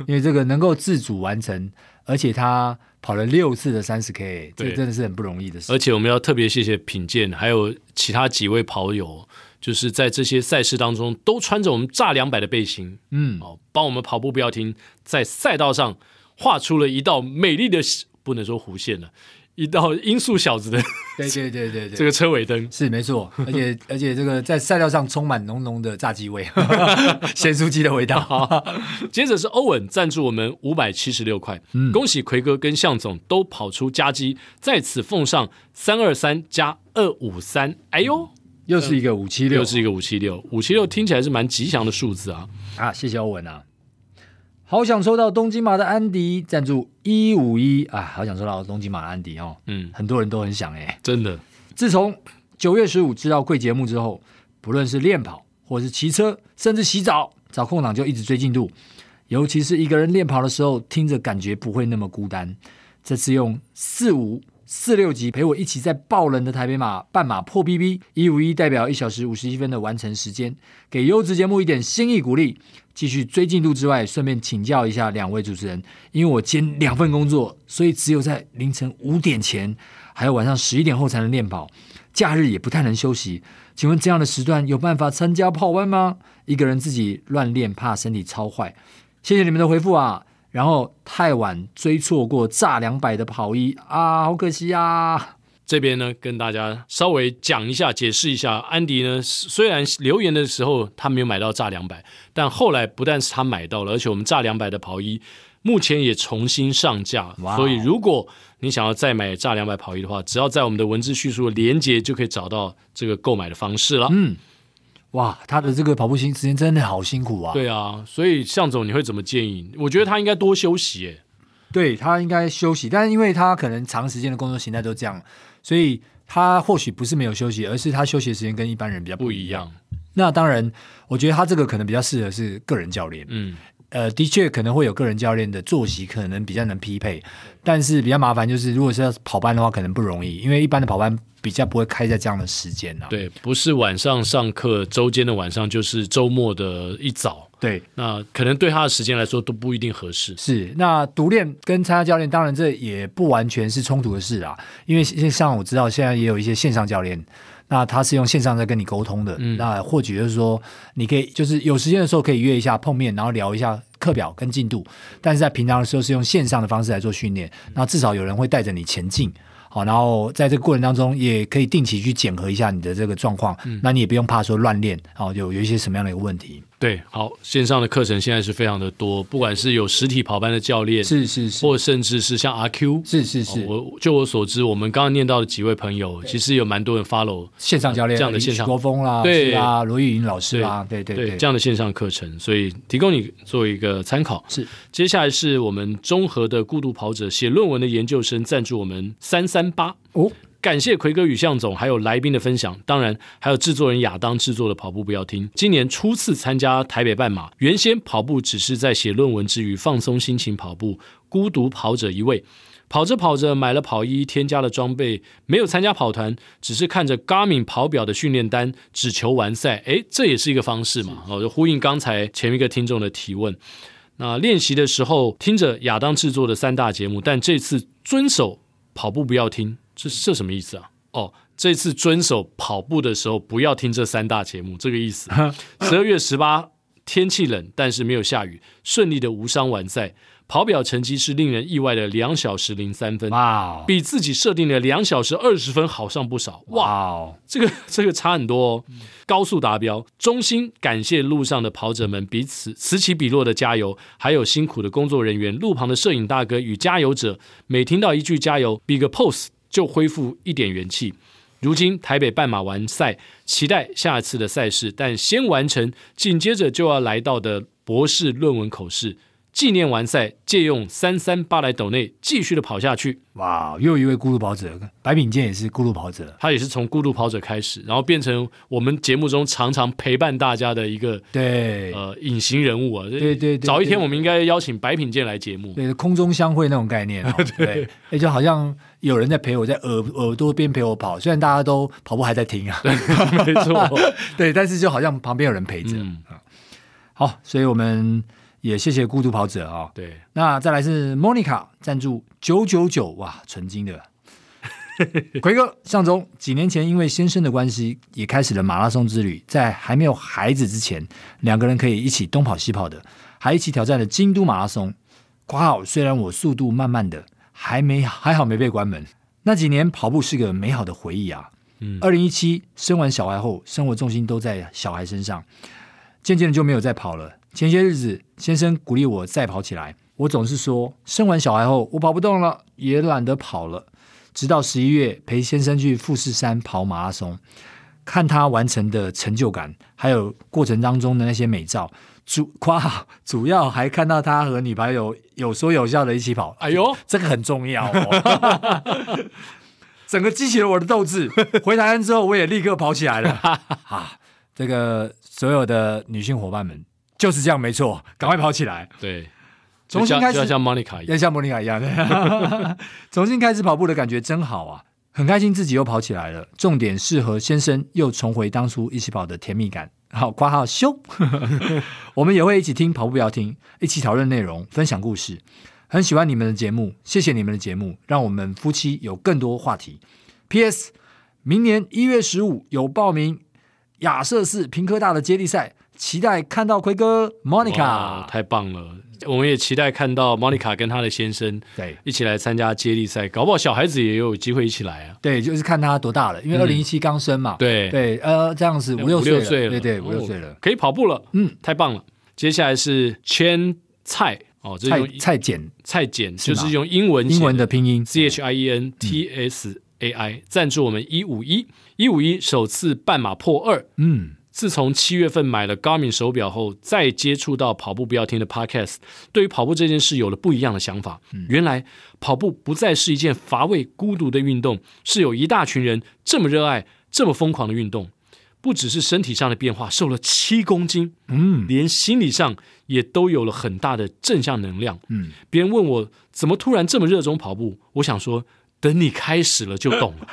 因为这个能够自主完成。而且他跑了六次的三十 K，这真的是很不容易的事。而且我们要特别谢谢品鉴，还有其他几位跑友，就是在这些赛事当中都穿着我们炸两百的背心，嗯，哦，帮我们跑步不要停，在赛道上画出了一道美丽的，不能说弧线了。一道音速小子的，对对对对对，这个车尾灯。是没错，而且而且这个在赛道上充满浓浓的炸鸡味，咸酥鸡的味道。接着是欧文赞助我们五百七十六块，嗯，恭喜奎哥跟向总都跑出佳绩，在此奉上三二三加二五三，哎呦，又是一个五七六，又是一个五七六，五七六听起来是蛮吉祥的数字啊！啊，谢谢欧文啊。好想抽到东京马的安迪赞助一五一啊！好想抽到东京马的安迪哦，嗯，很多人都很想哎、欸，真的。自从九月十五知道贵节目之后，不论是练跑，或是骑车，甚至洗澡，找空档就一直追进度。尤其是一个人练跑的时候，听着感觉不会那么孤单。这次用四五四六级陪我一起在爆冷的台北马半马破 BB 一五一代表一小时五十一分的完成时间，给优质节目一点心意鼓励。继续追进度之外，顺便请教一下两位主持人，因为我兼两份工作，所以只有在凌晨五点前，还有晚上十一点后才能练跑，假日也不太能休息。请问这样的时段有办法参加跑弯吗？一个人自己乱练，怕身体超坏。谢谢你们的回复啊！然后太晚追错过炸两百的跑衣啊，好可惜啊！这边呢，跟大家稍微讲一下，解释一下，安迪呢，虽然留言的时候他没有买到炸两百，但后来不但是他买到了，而且我们炸两百的袍衣目前也重新上架所以如果你想要再买炸两百袍衣的话，只要在我们的文字叙述的连接就可以找到这个购买的方式了。嗯，哇，他的这个跑步行时间真的好辛苦啊！对啊，所以向总你会怎么建议？我觉得他应该多休息，诶，对，他应该休息，但是因为他可能长时间的工作形态都这样。所以他或许不是没有休息，而是他休息的时间跟一般人比较不一样。那当然，我觉得他这个可能比较适合是个人教练。嗯，呃，的确可能会有个人教练的作息可能比较能匹配，但是比较麻烦就是，如果是要跑班的话，可能不容易，因为一般的跑班比较不会开在这样的时间啊。对，不是晚上上课，周间的晚上就是周末的一早。对，那可能对他的时间来说都不一定合适。是，那独练跟参加教练，当然这也不完全是冲突的事啊。因为像我知道，现在也有一些线上教练，那他是用线上在跟你沟通的。嗯，那或许就是说，你可以就是有时间的时候可以约一下碰面，然后聊一下课表跟进度。但是在平常的时候是用线上的方式来做训练，那至少有人会带着你前进。好，然后在这个过程当中，也可以定期去检核一下你的这个状况。嗯，那你也不用怕说乱练，哦，有有一些什么样的一个问题。对，好，线上的课程现在是非常的多，不管是有实体跑班的教练，是是是，或甚至是像阿 Q，是是是。我就我所知，我们刚刚念到的几位朋友，其实有蛮多人 follow 线上教练这样的线上，国风啦，对啊，罗玉莹老师啦，对对对，这样的线上课程，所以提供你做一个参考。是，接下来是我们综合的孤独跑者写论文的研究生赞助我们三三八哦。感谢奎哥与向总，还有来宾的分享，当然还有制作人亚当制作的跑步不要听。今年初次参加台北半马，原先跑步只是在写论文之余放松心情跑步，孤独跑者一位。跑着跑着买了跑衣，添加了装备，没有参加跑团，只是看着 Garmin 跑表的训练单，只求完赛。诶，这也是一个方式嘛？哦，就呼应刚才前一个听众的提问。那练习的时候听着亚当制作的三大节目，但这次遵守跑步不要听。这这什么意思啊？哦，这次遵守跑步的时候不要听这三大节目，这个意思。十二月十八，天气冷，但是没有下雨，顺利的无伤完赛。跑表成绩是令人意外的两小时零三分，哇 Wow，比自己设定的两小时二十分好上不少，哇 Wow，这个这个差很多哦。高速达标，衷心感谢路上的跑者们彼此此起彼落的加油，还有辛苦的工作人员、路旁的摄影大哥与加油者，每听到一句加油，比个 pose。就恢复一点元气。如今台北半马完赛，期待下次的赛事，但先完成紧接着就要来到的博士论文口试。纪念完赛，借用三三八来斗内继续的跑下去。哇，又一位孤独跑者，白品健也是孤独跑者，他也是从孤独跑者开始，然后变成我们节目中常常陪伴大家的一个对呃隐形人物啊。对对，对对，早一天我们应该邀请白品健来节目，对，空中相会那种概念，哦。对，哎，就好像有人在陪我，在耳耳朵边陪我跑，虽然大家都跑步还在听啊，对没错，对，但是就好像旁边有人陪着。嗯，好，所以我们。也谢谢孤独跑者啊、哦。对，那再来是 Monica 赞助九九九，哇，纯金的。奎哥，上周几年前因为先生的关系，也开始了马拉松之旅。在还没有孩子之前，两个人可以一起东跑西跑的，还一起挑战了京都马拉松。括号虽然我速度慢慢的，还没还好没被关门。那几年跑步是个美好的回忆啊。嗯，二零一七生完小孩后，生活重心都在小孩身上，渐渐的就没有再跑了。前些日子，先生鼓励我再跑起来，我总是说生完小孩后我跑不动了，也懒得跑了。直到十一月陪先生去富士山跑马拉松，看他完成的成就感，还有过程当中的那些美照，主夸，主要还看到他和女朋友有说有笑的一起跑。哎呦，这个很重要哦，整个激起了我的斗志。回台湾之后，我也立刻跑起来了。啊，这个所有的女性伙伴们就是这样，没错，赶快跑起来。对。重新开始，要像莫妮卡一样，要像莫妮卡一样的。重新开始跑步的感觉真好啊！很开心自己又跑起来了。重点是和先生又重回当初一起跑的甜蜜感。好，括号修。我们也会一起听跑步不要听，一起讨论内容，分享故事。很喜欢你们的节目，谢谢你们的节目，让我们夫妻有更多话题。P.S. 明年一月十五有报名亚瑟士平科大的接力赛，期待看到奎哥 Monica，。太棒了！我们也期待看到 Monica 跟她的先生对一起来参加接力赛，搞不好小孩子也有机会一起来啊。对，就是看他多大了，因为二零一七刚生嘛。对对，呃，这样子五六岁了，对对，五六岁了，可以跑步了。嗯，太棒了。接下来是千菜哦，这是蔡简蔡简，就是用英文英文的拼音 C H I E N T S A I 赞助我们一五一一五一首次半马破二。嗯。自从七月份买了 Garmin 手表后，再接触到跑步不要听的 Podcast，对于跑步这件事有了不一样的想法。嗯、原来跑步不再是一件乏味、孤独的运动，是有一大群人这么热爱、这么疯狂的运动。不只是身体上的变化，瘦了七公斤，嗯，连心理上也都有了很大的正向能量。嗯，别人问我怎么突然这么热衷跑步，我想说。等你开始了就懂了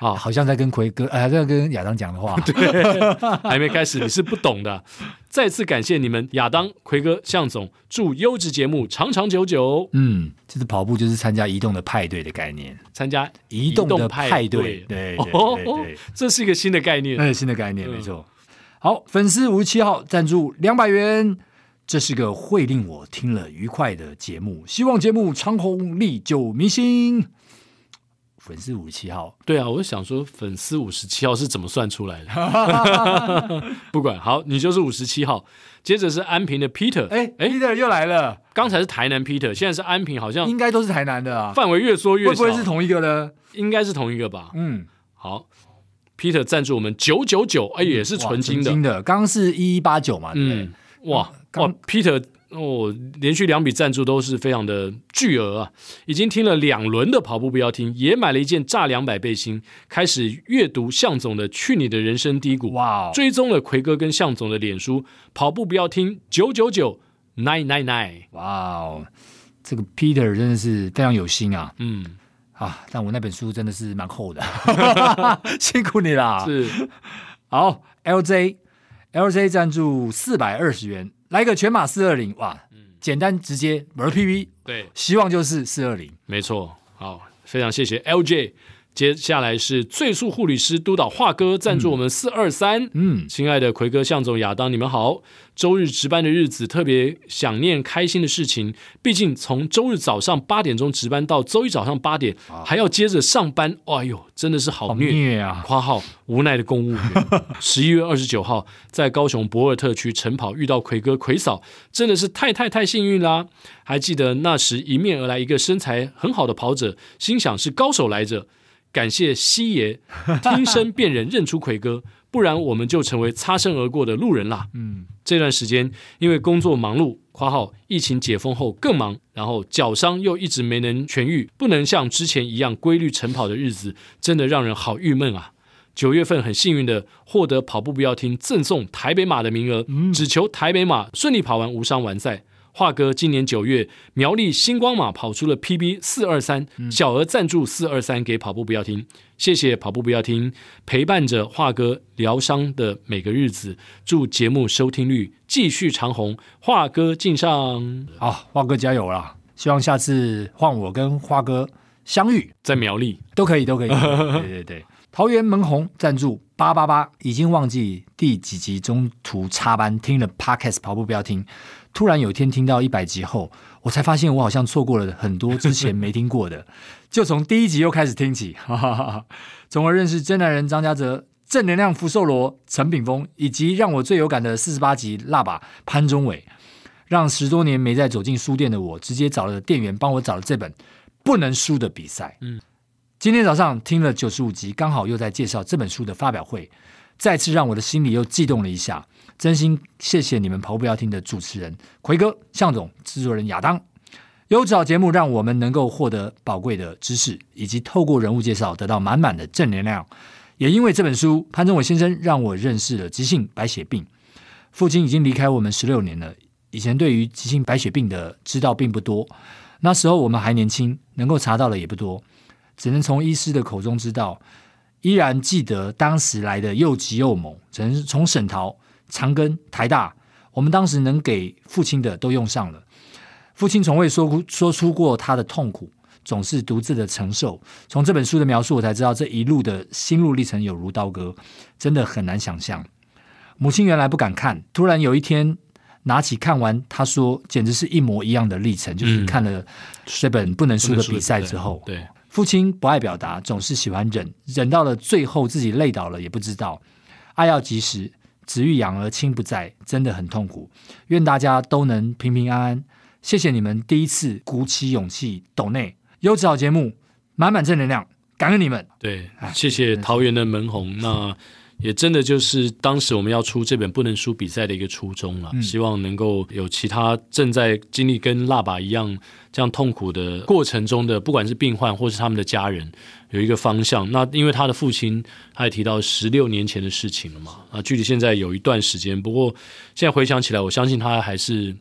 啊，好像在跟奎哥，哎，在跟亚当讲的话，对，还没开始你是不懂的。再次感谢你们，亚当、奎哥、向总，祝优质节目长长久久。嗯，这次跑步就是参加移动的派对的概念，参加移动的派对，对。对对，这是一个新的概念，那是新的概念，没错。好，粉丝五十七号赞助两百元，这是个会令我听了愉快的节目，希望节目长红历久弥新。粉丝五十七号，对啊，我想说粉丝五十七号是怎么算出来的？不管好，你就是五十七号。接着是安平的 Peter，哎哎，Peter 又来了。刚才是台南 Peter，现在是安平，好像应该都是台南的啊。范围越缩越小，会不会是同一个呢？应该是同一个吧。嗯，好，Peter 赞助我们九九九，哎，也是纯金的。金的，刚刚是一一八九嘛？嗯，哇哇，Peter。哦，连续两笔赞助都是非常的巨额啊！已经听了两轮的跑步不要听，也买了一件炸两百背心，开始阅读向总的《去你的人生低谷》。哇！追踪了奎哥跟向总的脸书，跑步不要听九九九 nine nine nine。哇哦，这个 Peter 真的是非常有心啊！嗯啊，但我那本书真的是蛮厚的，辛苦你啦。是，好，LJ LJ 赞助四百二十元。来个全马四二零哇，简单直接，玩 PV，对，希望就是四二零，没错，好，非常谢谢 LJ。接下来是最速护理师督导华哥赞助我们四二三，嗯，亲爱的奎哥、向总、亚当，你们好。周日值班的日子特别想念开心的事情，毕竟从周日早上八点钟值班到周一早上八点，还要接着上班，哎呦，真的是好虐，啊！括号无奈的公务员。十一月二十九号在高雄博尔特区晨跑遇到奎哥、奎嫂，真的是太太太幸运啦！还记得那时迎面而来一个身材很好的跑者，心想是高手来着。感谢西爷，听声辨人认出奎哥，不然我们就成为擦身而过的路人啦。嗯，这段时间因为工作忙碌（括号疫情解封后更忙），然后脚伤又一直没能痊愈，不能像之前一样规律晨跑的日子，真的让人好郁闷啊。九月份很幸运的获得跑步不要听赠送台北马的名额，只求台北马顺利跑完无伤完赛。华哥今年九月苗栗星光马跑出了 PB 四二三，小额赞助四二三给跑步不要听，谢谢跑步不要听，陪伴着华哥疗伤的每个日子，祝节目收听率继续长红，华哥敬上，好，华哥加油啦！希望下次换我跟华哥相遇。在苗栗。都可以，都可以，对对对。桃园门红赞助八八八，已经忘记第几集中途插班听了 Podcast 跑步不要听，突然有一天听到一百集后，我才发现我好像错过了很多之前没听过的，就从第一集又开始听起，哈哈哈，从而认识真男人张家泽、正能量福寿螺陈炳峰，以及让我最有感的四十八集辣爸潘宗伟，让十多年没再走进书店的我，直接找了店员帮我找了这本不能输的比赛，嗯。今天早上听了九十五集，刚好又在介绍这本书的发表会，再次让我的心里又悸动了一下。真心谢谢你们跑步要听的主持人奎哥、向总、制作人亚当，优质好节目让我们能够获得宝贵的知识，以及透过人物介绍得到满满的正能量。也因为这本书，潘宗伟先生让我认识了急性白血病。父亲已经离开我们十六年了，以前对于急性白血病的知道并不多，那时候我们还年轻，能够查到的也不多。只能从医师的口中知道，依然记得当时来的又急又猛。只能从沈桃、长庚、台大，我们当时能给父亲的都用上了。父亲从未说说出过他的痛苦，总是独自的承受。从这本书的描述，我才知道这一路的心路历程有如刀割，真的很难想象。母亲原来不敢看，突然有一天拿起看完，他说简直是一模一样的历程，就是看了这本不能输的比赛之后，对。父亲不爱表达，总是喜欢忍，忍到了最后自己累倒了也不知道。爱要及时，子欲养而亲不在，真的很痛苦。愿大家都能平平安安。谢谢你们第一次鼓起勇气抖内优质好节目，满满正能量，感恩你们。对，谢谢桃园的门红。那。也真的就是当时我们要出这本不能输比赛的一个初衷了，嗯、希望能够有其他正在经历跟辣爸一样这样痛苦的过程中的，不管是病患或是他们的家人，有一个方向。那因为他的父亲，他也提到十六年前的事情了嘛，啊，距离现在有一段时间。不过现在回想起来，我相信他还是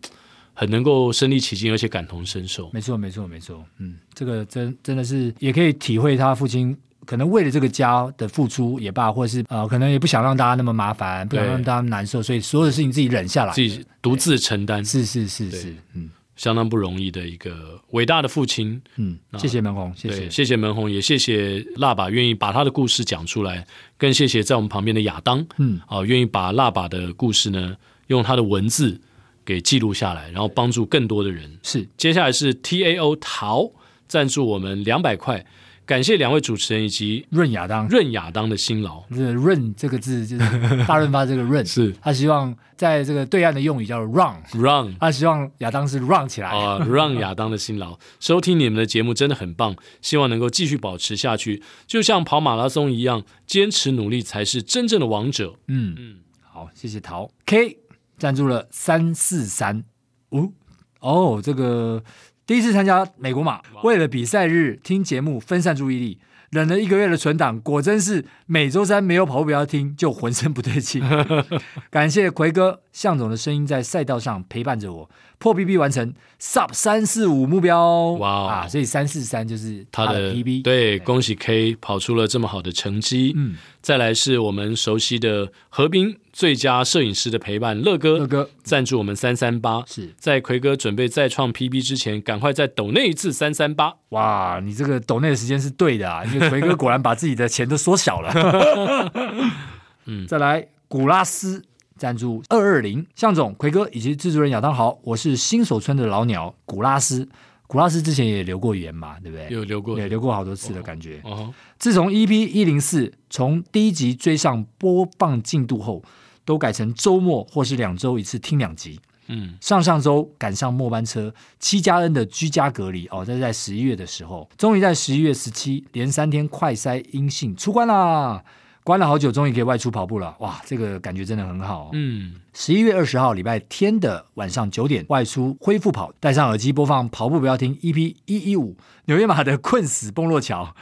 很能够身临其境，而且感同身受。没错，没错，没错。嗯，这个真真的是也可以体会他父亲。可能为了这个家的付出也罢，或者是呃，可能也不想让大家那么麻烦，不想让大家难受，所以所有的事情自己忍下来，自己独自承担，是是是是，嗯，相当不容易的一个伟大的父亲，嗯，谢谢门红，谢谢。谢谢门红，也谢谢辣爸愿意把他的故事讲出来，更谢谢在我们旁边的亚当，嗯，啊，愿意把辣爸的故事呢用他的文字给记录下来，然后帮助更多的人。是，接下来是 T A O 陶赞助我们两百块。感谢两位主持人以及润亚当。润亚当的辛劳。这润这个字就是大润发这个润，是。他希望在这个对岸的用语叫 run run，他希望亚当是 run 起来。啊，run 亚当的辛劳。收听你们的节目真的很棒，希望能够继续保持下去，就像跑马拉松一样，坚持努力才是真正的王者。嗯。嗯，好，谢谢陶。K 赞助了三四三。五哦，这个。第一次参加美国马，为了比赛日听节目分散注意力，忍了一个月的存档，果真是每周三没有跑步不要听就浑身不对劲。感谢奎哥、向总的声音在赛道上陪伴着我，破 PB 完成 Sub 三四五目标。哇、wow、啊！所以三四三就是他的 PB。对，对恭喜 K 跑出了这么好的成绩。嗯。再来是我们熟悉的何斌最佳摄影师的陪伴，乐哥，乐哥赞助我们三三八，是在奎哥准备再创 PB 之前，赶快再抖那一次三三八。哇，你这个抖那的时间是对的啊，因为奎哥果然把自己的钱都缩小了。嗯，再来古拉斯赞助二二零，向总、奎哥以及制作人亚当好，我是新手村的老鸟古拉斯。古拉斯之前也留过言嘛，对不对？有留过，也留过好多次的感觉。哦哦、自从 EP 一零四从第一集追上播放进度后，都改成周末或是两周一次听两集。嗯，上上周赶上末班车，七加 N 的居家隔离哦，这是在十一月的时候，终于在十一月十七连三天快筛阴性出关啦。关了好久，终于可以外出跑步了，哇，这个感觉真的很好。嗯，十一月二十号礼拜天的晚上九点外出恢复跑，戴上耳机播放跑步不要听 EP 一一五纽约马的困死崩落桥，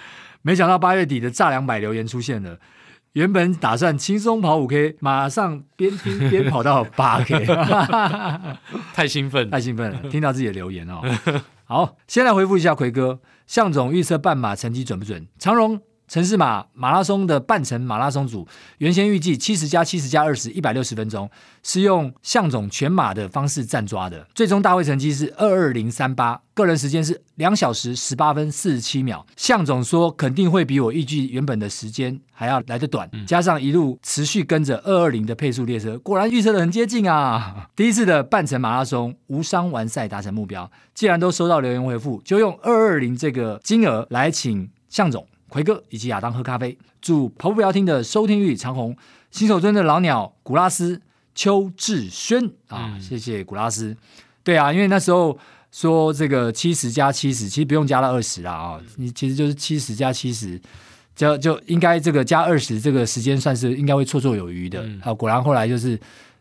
没想到八月底的炸两百留言出现了，原本打算轻松跑五 K，马上边听边跑到 八 K，太兴奋，太兴奋了！听到自己的留言哦。好，先来回复一下奎哥，向总预测半马成绩准不准？长荣。城市马马拉松的半程马拉松组原先预计七十加七十加二十一百六十分钟，是用向总全马的方式站抓的，最终大会成绩是二二零三八，个人时间是两小时十八分四十七秒。向总说肯定会比我预计原本的时间还要来得短，加上一路持续跟着二二零的配速列车，果然预测的很接近啊！第一次的半程马拉松无伤完赛达成目标，既然都收到留言回复，就用二二零这个金额来请向总。奎哥以及亚当喝咖啡，祝跑步不要听的收听率长虹。新手村的老鸟古拉斯邱志轩啊，嗯、谢谢古拉斯。对啊，因为那时候说这个七十加七十，其实不用加到二十啦啊，你其实就是七十加七十，就就应该这个加二十，这个时间算是应该会绰绰有余的。啊、嗯，果然后来就是，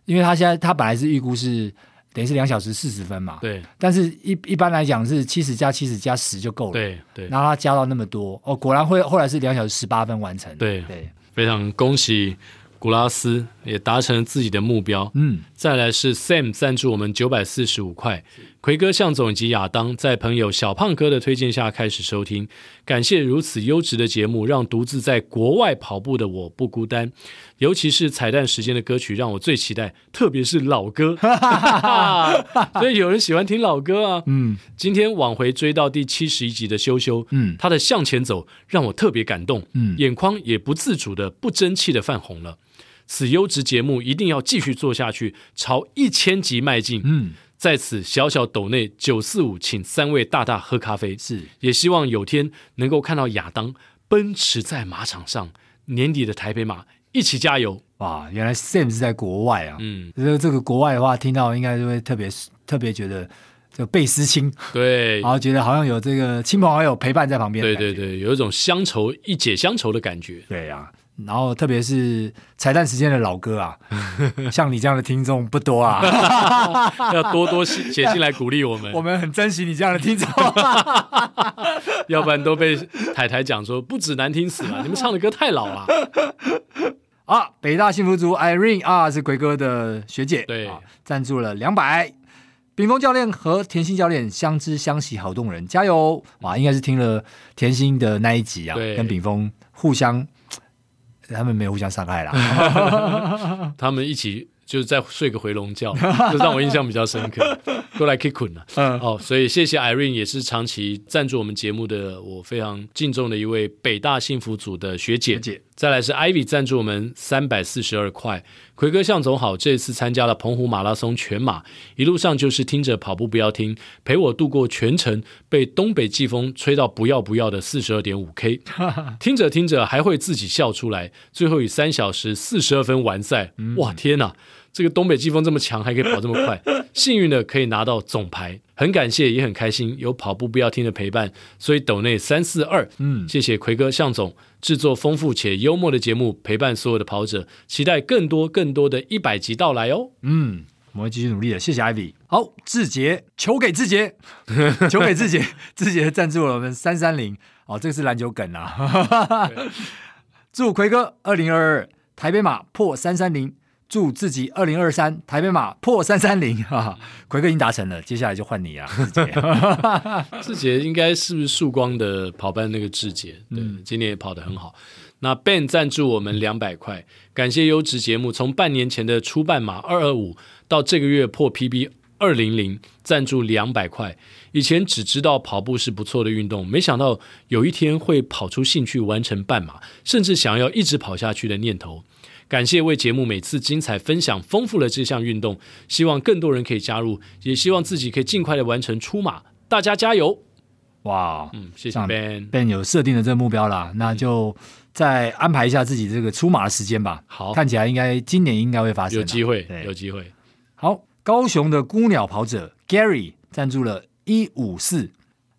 因为他现在他本来是预估是。等于是两小时四十分嘛，对。但是一一般来讲是七十加七十加十就够了，对对。然后他加到那么多，哦，果然会后来是两小时十八分完成，对对。非常恭喜古拉斯也达成了自己的目标，嗯。再来是 Sam 赞助我们九百四十五块。奎哥、向总以及亚当在朋友小胖哥的推荐下开始收听，感谢如此优质的节目，让独自在国外跑步的我不孤单。尤其是彩蛋时间的歌曲让我最期待，特别是老歌，所以有人喜欢听老歌啊。嗯，今天往回追到第七十一集的修修，嗯，他的向前走让我特别感动，嗯，眼眶也不自主的不争气的泛红了。此优质节目一定要继续做下去，朝一千集迈进。嗯。在此小小斗内九四五，请三位大大喝咖啡。是，也希望有天能够看到亚当奔驰在马场上，年底的台北马一起加油。哇，原来 Sam 是在国外啊。嗯，这个这个国外的话，听到应该就会特别特别觉得就倍思亲。对，然后觉得好像有这个亲朋好友陪伴在旁边。对对对，有一种乡愁一解乡愁的感觉。对呀、啊。然后，特别是彩蛋时间的老歌啊，像你这样的听众不多啊，要多多写信来鼓励我们。我们很珍惜你这样的听众，要不然都被台台讲说不止难听死了，你们唱的歌太老了。啊，北大幸福族 Irene 啊，是奎哥的学姐，对，赞助了两百。炳峰教练和甜心教练相知相惜，好动人，加油！哇，应该是听了甜心的那一集啊，跟炳峰互相。他们没有互相伤害啦，他们一起就是在睡个回笼觉，这让我印象比较深刻。过来 kick 了，嗯，哦，所以谢谢 Irene，也是长期赞助我们节目的我非常敬重的一位北大幸福组的学姐。学姐再来是 Ivy 赞助我们三百四十二块。奎哥向总好，这次参加了澎湖马拉松全马，一路上就是听着跑步不要听，陪我度过全程被东北季风吹到不要不要的四十二点五 K，听着听着还会自己笑出来，最后以三小时四十二分完赛，哇天哪！这个东北季风这么强，还可以跑这么快，幸运的可以拿到总牌，很感谢，也很开心，有跑步不要听的陪伴，所以斗内三四二，嗯，谢谢奎哥向总制作丰富且幽默的节目，陪伴所有的跑者，期待更多更多的一百集到来哦，嗯，我们会继续努力的，谢谢 Ivy，好，志杰，求给志杰，求给志杰，志杰赞助了我们三三零，哦，这个是篮球梗啊，祝奎哥二零二二台北马破三三零。祝自己二零二三台北马破三三零哈，奎哥已经达成了，接下来就换你啊，志杰应该是不是曙光的跑班那个志杰？对，嗯、今年也跑得很好。那 Ben 赞助我们两百块，感谢优质节目，从半年前的初半马二二五到这个月破 PB 二零零，赞助两百块。以前只知道跑步是不错的运动，没想到有一天会跑出兴趣完成半马，甚至想要一直跑下去的念头。感谢为节目每次精彩分享，丰富了这项运动。希望更多人可以加入，也希望自己可以尽快的完成出马。大家加油！哇，嗯，谢谢 Ben。Ben 有设定的这个目标啦，那就再安排一下自己这个出马的时间吧。好，看起来应该今年应该会发生，有机会，有机会。好，高雄的孤鸟跑者 Gary 赞助了一五四。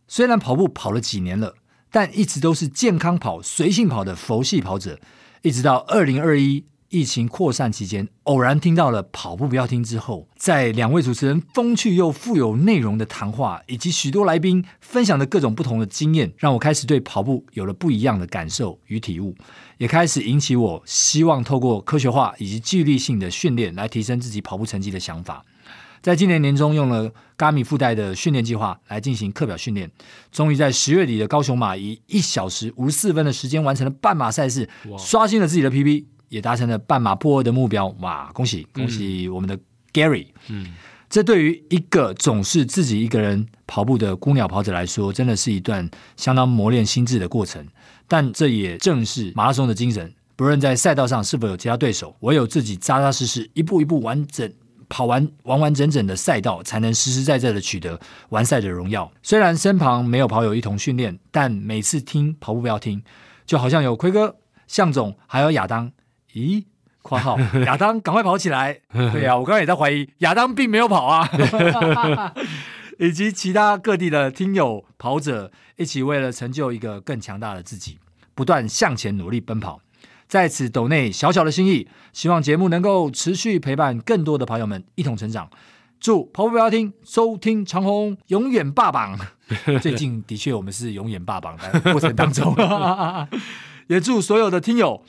虽然跑步跑了几年了，但一直都是健康跑、随性跑的佛系跑者，一直到二零二一。疫情扩散期间，偶然听到了《跑步不要听》之后，在两位主持人风趣又富有内容的谈话，以及许多来宾分享的各种不同的经验，让我开始对跑步有了不一样的感受与体悟，也开始引起我希望透过科学化以及纪律性的训练来提升自己跑步成绩的想法。在今年年中，用了 Garmin 附带的训练计划来进行课表训练，终于在十月底的高雄马以一小时五十四分的时间完成了半马赛事，刷新了自己的 PB，也达成了半马破二的目标。哇，恭喜恭喜我们的 Gary！嗯，这对于一个总是自己一个人跑步的孤鸟跑者来说，真的是一段相当磨练心智的过程。但这也正是马拉松的精神，不论在赛道上是否有其他对手，唯有自己扎扎实实，一步一步完整。跑完完完整整的赛道，才能实实在在的取得完赛的荣耀。虽然身旁没有跑友一同训练，但每次听跑步不要听，就好像有奎哥、向总还有亚当。咦？括号 亚当，赶快跑起来！对呀、啊，我刚刚也在怀疑亚当并没有跑啊。以及其他各地的听友跑者一起为了成就一个更强大的自己，不断向前努力奔跑。在此斗内小小的心意，希望节目能够持续陪伴更多的跑友们一同成长。祝跑步不要听，收听长虹永远霸榜。最近的确我们是永远霸榜的过程当中，也祝所有的听友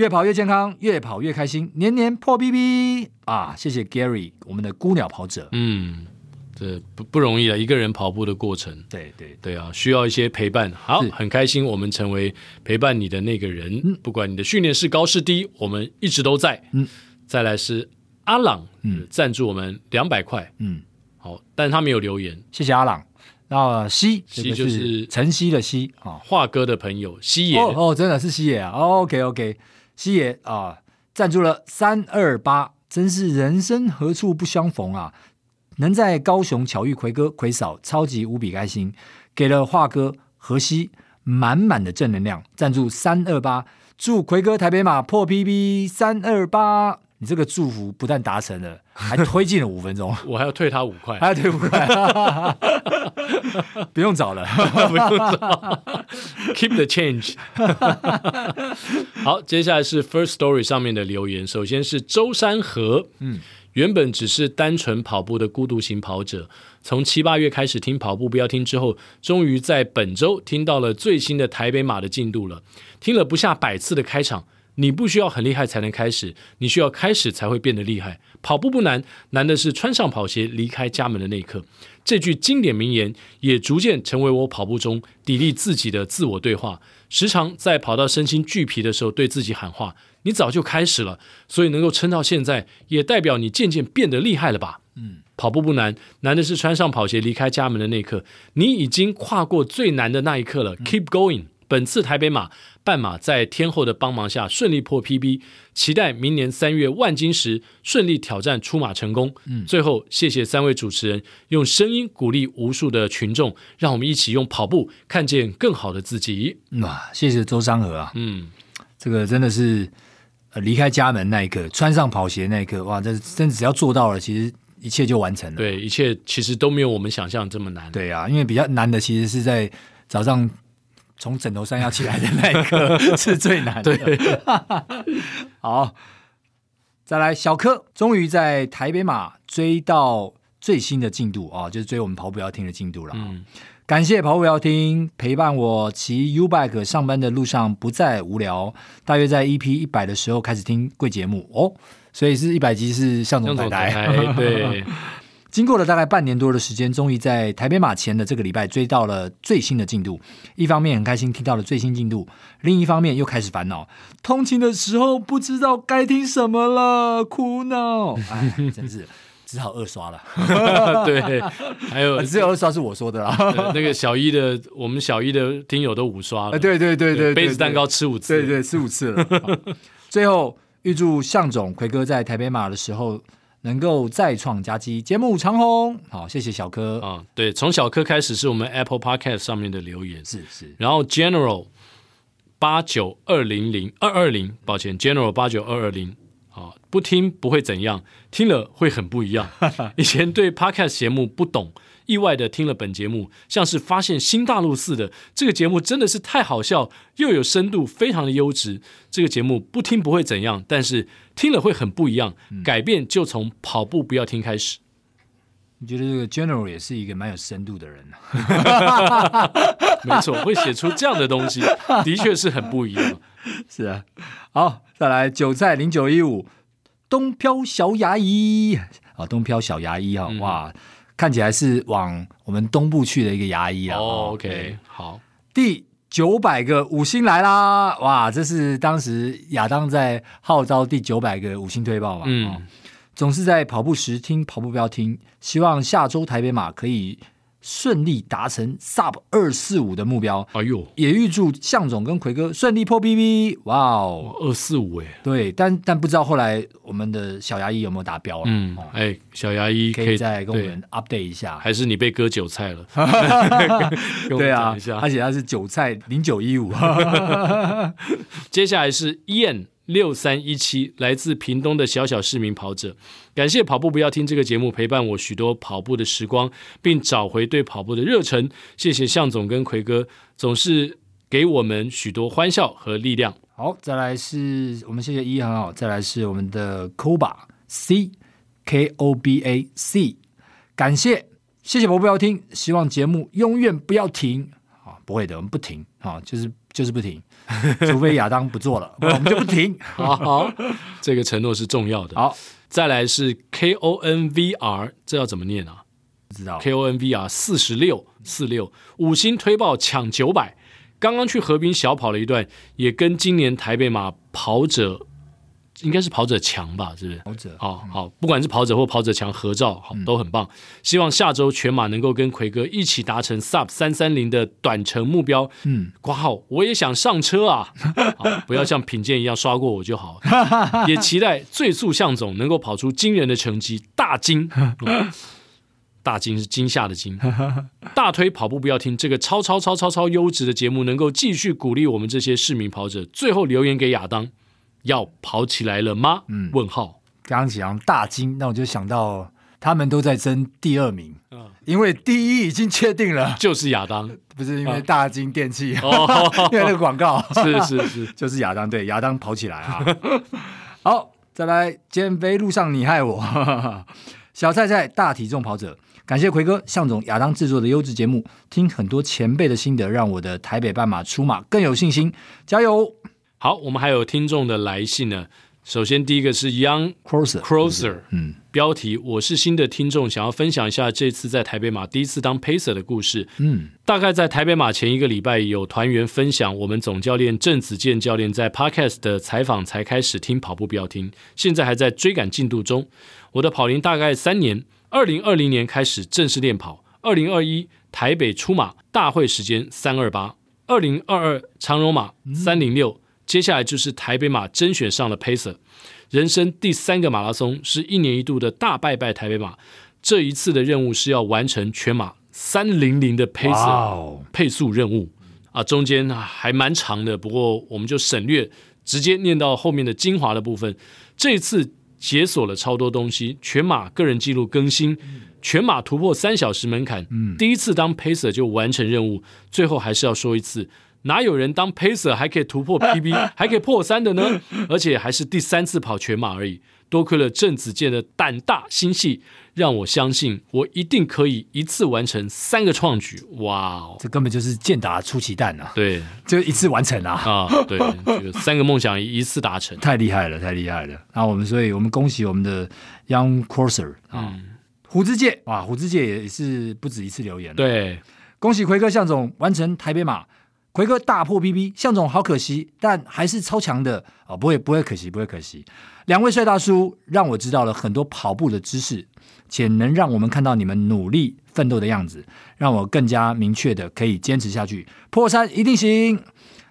越跑越健康，越跑越开心，年年破 B B 啊！谢谢 Gary，我们的孤鸟跑者。嗯。这不不容易啊，一个人跑步的过程。对对对啊，需要一些陪伴。好，很开心，我们成为陪伴你的那个人。嗯，不管你的训练是高是低，我们一直都在。嗯，再来是阿朗，嗯，赞助我们两百块。嗯，好，但他没有留言，谢谢阿朗。那西西就是晨曦的西啊，华哥的朋友西野。哦哦，真的是西野啊。OK OK，七爷啊，赞助了三二八，真是人生何处不相逢啊。能在高雄巧遇奎哥、奎嫂，超级无比开心，给了华哥、河西满满的正能量。赞助三二八，祝奎哥台北马破 PB 三二八。你这个祝福不但达成了，还推进了五分钟。我还要退他五块，还要退五块，不用找了，不用找，Keep the change。好，接下来是 First Story 上面的留言，首先是周山河，嗯。原本只是单纯跑步的孤独型跑者，从七八月开始听跑步不要听之后，终于在本周听到了最新的台北马的进度了。听了不下百次的开场，你不需要很厉害才能开始，你需要开始才会变得厉害。跑步不难，难的是穿上跑鞋离开家门的那一刻。这句经典名言也逐渐成为我跑步中砥砺自己的自我对话。时常在跑到身心俱疲的时候，对自己喊话。你早就开始了，所以能够撑到现在，也代表你渐渐变得厉害了吧？嗯，跑步不难，难的是穿上跑鞋离开家门的那一刻。你已经跨过最难的那一刻了。嗯、Keep going！本次台北马半马在天后的帮忙下顺利破 PB，期待明年三月万金时顺利挑战出马成功。嗯，最后谢谢三位主持人用声音鼓励无数的群众，让我们一起用跑步看见更好的自己。哇，谢谢周商和啊，嗯，这个真的是。呃，离开家门那一刻，穿上跑鞋那一刻，哇，这真只要做到了，其实一切就完成了。对，一切其实都没有我们想象这么难。对啊，因为比较难的其实是在早上从枕头上要起来的那一刻 是最难的。好，再来，小柯终于在台北马追到最新的进度啊，就是追我们跑步要听的进度了。嗯。感谢跑步不要听，陪伴我骑 U bike 上班的路上不再无聊。大约在 EP 一百的时候开始听贵节目哦，所以是一百集是向总台台。对，经过了大概半年多的时间，终于在台北马前的这个礼拜追到了最新的进度。一方面很开心听到了最新进度，另一方面又开始烦恼，通勤的时候不知道该听什么了，苦恼。哎，真是。只好二刷了，对，还有 只有二刷是我说的啦。那个小一的，我们小一的听友都五刷了，对对对对，杯子蛋糕吃五次，对对吃五次了。最后预祝向总奎哥在台北马的时候能够再创佳绩，节目长虹。好，谢谢小柯啊，对，从小柯开始是我们 Apple Podcast 上面的留言，是是，然后 General 八九二零零二二零，抱歉，General 八九二二零。不听不会怎样，听了会很不一样。以前对 Podcast 节目不懂，意外的听了本节目，像是发现新大陆似的。这个节目真的是太好笑，又有深度，非常的优质。这个节目不听不会怎样，但是听了会很不一样。改变就从跑步不要听开始。你觉得这个 General 也是一个蛮有深度的人呢？没错，会写出这样的东西，的确是很不一样。是啊，好，再来韭菜零九一五，东飘小牙医啊，东飘小牙医啊，嗯、哇，看起来是往我们东部去的一个牙医啊。哦，OK，好，第九百个五星来啦！哇，这是当时亚当在号召第九百个五星推报嘛？嗯。哦总是在跑步时听跑步不要听，希望下周台北马可以顺利达成 Sub 二四五的目标。哎呦，也预祝向总跟奎哥顺利破 BB。哇哦，二四五哎，对，但但不知道后来我们的小牙医有没有达标了？嗯，哎，小牙医可以再跟我们 update 一下，还是你被割韭菜了？对啊，而且他是韭菜零九一五。接下来是 Ian。六三一七，来自屏东的小小市民跑者，感谢跑步不要听这个节目陪伴我许多跑步的时光，并找回对跑步的热忱。谢谢向总跟奎哥，总是给我们许多欢笑和力量。好，再来是我们谢谢一很好，再来是我们的 Koba C K O B A C，感谢谢谢跑步不要听，希望节目永远不要停。啊，不会的，我们不停啊，就是就是不停。除非亚当不做了，我们就不停。好，好，这个承诺是重要的。好，再来是 K O N V R，这要怎么念啊？不知道。K O N V R 四十六四六五星推爆抢九百，刚刚去河滨小跑了一段，也跟今年台北马跑者。应该是跑者强吧，是不是？跑者，好好，不管是跑者或跑者强合照，好都很棒。嗯、希望下周全马能够跟奎哥一起达成 Sub 三三零的短程目标。嗯，挂号，我也想上车啊！不要像品鉴一样刷过我就好。也期待最速向总能够跑出惊人的成绩，大惊！嗯、大惊是惊吓的惊。大推跑步不要听这个超超超超超优质的节目，能够继续鼓励我们这些市民跑者。最后留言给亚当。要跑起来了吗？嗯，问号。刚刚讲大金，那我就想到他们都在争第二名，嗯，因为第一已经确定了，就是亚当，不是因为大金电器，哦，因为那个广告，是是是，就是亚当，对，亚当跑起来啊。好，再来减肥路上你害我，小菜菜大体重跑者，感谢奎哥、向总、亚当制作的优质节目，听很多前辈的心得，让我的台北半马出马更有信心，加油！好，我们还有听众的来信呢。首先，第一个是 Young Crosser，Crosser，嗯，标题：我是新的听众，想要分享一下这次在台北马第一次当 Pacer 的故事。嗯，大概在台北马前一个礼拜，有团员分享，我们总教练郑子健教练在 Podcast 的采访才开始听跑步不要听，现在还在追赶进度中。我的跑龄大概三年，二零二零年开始正式练跑，二零二一台北出马大会时间三二八，二零二二长荣马三零六。接下来就是台北马甄选上了 Pacer，人生第三个马拉松是一年一度的大拜拜台北马，这一次的任务是要完成全马三零零的 Pacer 配速任务啊，中间还蛮长的，不过我们就省略，直接念到后面的精华的部分。这一次解锁了超多东西，全马个人记录更新，全马突破三小时门槛，第一次当 Pacer 就完成任务，最后还是要说一次。哪有人当 Pacer 还可以突破 PB，还可以破三的呢？而且还是第三次跑全马而已。多亏了郑子健的胆大心细，让我相信我一定可以一次完成三个创举。哇哦，这根本就是健达出奇蛋啊！对，就一次完成啊！啊，对，这个三个梦想一次达成，太厉害了，太厉害了。那我们，所以我们恭喜我们的 Young Crosser 啊，嗯、胡之介哇，胡之介也是不止一次留言。对，恭喜奎哥向总完成台北马。魁哥大破 BB，向总好可惜，但还是超强的哦，不会不会可惜，不会可惜。两位帅大叔让我知道了很多跑步的知识，且能让我们看到你们努力奋斗的样子，让我更加明确的可以坚持下去，破三一定行。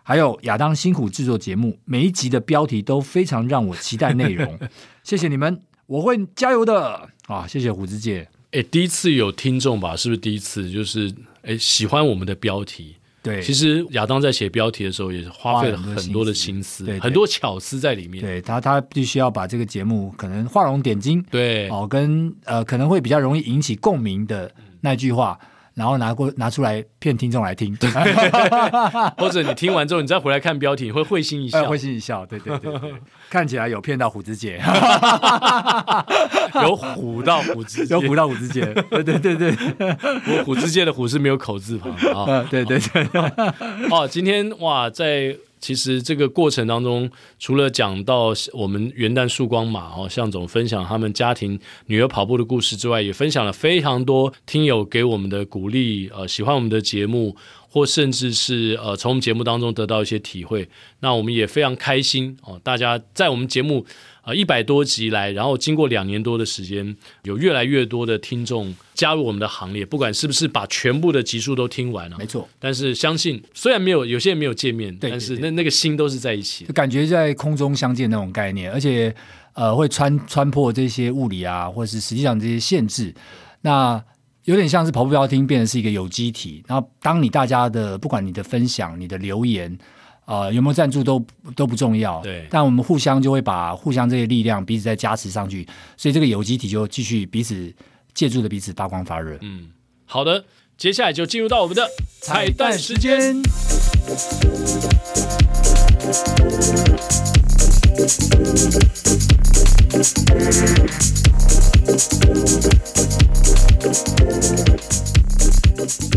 还有亚当辛苦制作节目，每一集的标题都非常让我期待内容，谢谢你们，我会加油的啊！谢谢虎子姐，哎，第一次有听众吧？是不是第一次？就是哎，喜欢我们的标题。对，其实亚当在写标题的时候也是花费了很多的心思，对，很多巧思在里面。对他，他必须要把这个节目可能画龙点睛，对哦，跟呃可能会比较容易引起共鸣的那句话。然后拿过拿出来骗听众来听，或者你听完之后，你再回来看标题，你会会心一笑，会心一笑，对对对对，看起来有骗到虎子姐，有虎到虎之介，有虎到虎子姐，对对对对，我虎子界的虎是没有口字旁啊，对对对，哦，今天哇，在。其实这个过程当中，除了讲到我们元旦曙光马哦，向总分享他们家庭女儿跑步的故事之外，也分享了非常多听友给我们的鼓励，呃，喜欢我们的节目，或甚至是呃从我们节目当中得到一些体会。那我们也非常开心哦，大家在我们节目。呃，一百多集来，然后经过两年多的时间，有越来越多的听众加入我们的行列。不管是不是把全部的集数都听完了，没错。但是相信，虽然没有有些人没有见面，对对对，但是那那个心都是在一起，感觉在空中相见那种概念，而且呃会穿穿破这些物理啊，或者是实际上这些限制。那有点像是跑步不要听，变成是一个有机体。然后当你大家的不管你的分享、你的留言。呃，有没有赞助都都不重要，对。但我们互相就会把互相这些力量彼此再加持上去，所以这个有机体就继续彼此借助着彼此发光发热。嗯，好的，接下来就进入到我们的彩蛋时间。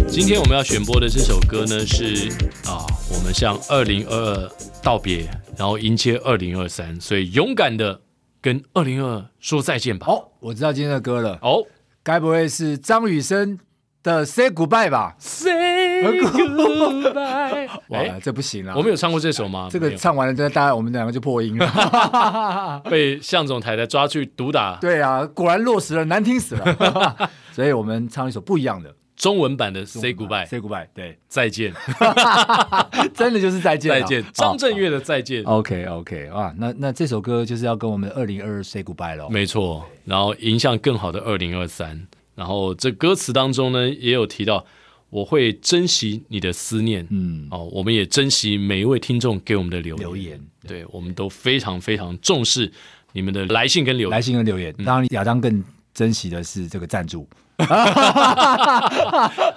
今天我们要选播的这首歌呢，是啊，我们向二零二二道别，然后迎接二零二三，所以勇敢的跟二零二二说再见吧。哦，我知道今天的歌了。哦，该不会是张雨生的 Say Goodbye 吧？Say Goodbye。哇，这不行啊！我们有唱过这首吗？这个唱完了，这大概我们两个就破音了，被向总太太抓去毒打。对啊，果然落实了，难听死了。所以我们唱一首不一样的。中文版的 Say Goodbye，Say Goodbye，对，再见，真的就是再见，再见，张震岳的再见。OK，OK，啊，那那这首歌就是要跟我们二零二二 Say Goodbye 喽。没错，然后迎向更好的二零二三。然后这歌词当中呢，也有提到我会珍惜你的思念，嗯，哦，我们也珍惜每一位听众给我们的留言，留言，对，我们都非常非常重视你们的来信跟留言，来信跟留言。当然，亚当更珍惜的是这个赞助。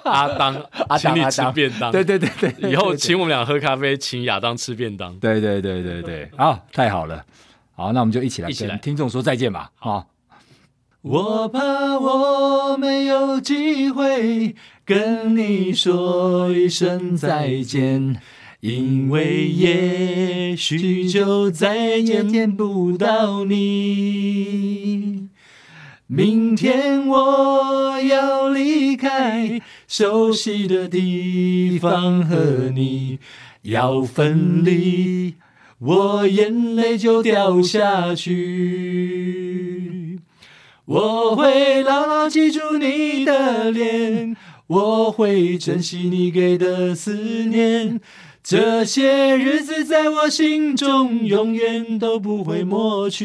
阿当，请你吃便当。对对对对，以后请我们俩喝咖啡，请亚当吃便当。对对对对对，好，太好了。好，那我们就一起来跟听众说再见吧。好，我怕我没有机会跟你说一声再见，因为也许就再也见不到你。明天我要离开熟悉的地方，和你要分离，我眼泪就掉下去。我会牢牢记住你的脸，我会珍惜你给的思念，这些日子在我心中永远都不会抹去。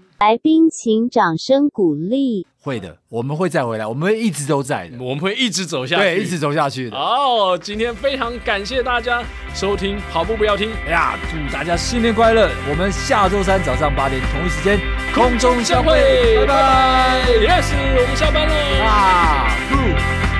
来宾，请掌声鼓励。会的，我们会再回来，我们会一直都在的，我们会一直走下去，对，一直走下去的。好，今天非常感谢大家收听跑步不要听，哎呀，祝大家新年快乐！我们下周三早上八点同一时间空中相会，拜拜。Yes，我们下班了啊。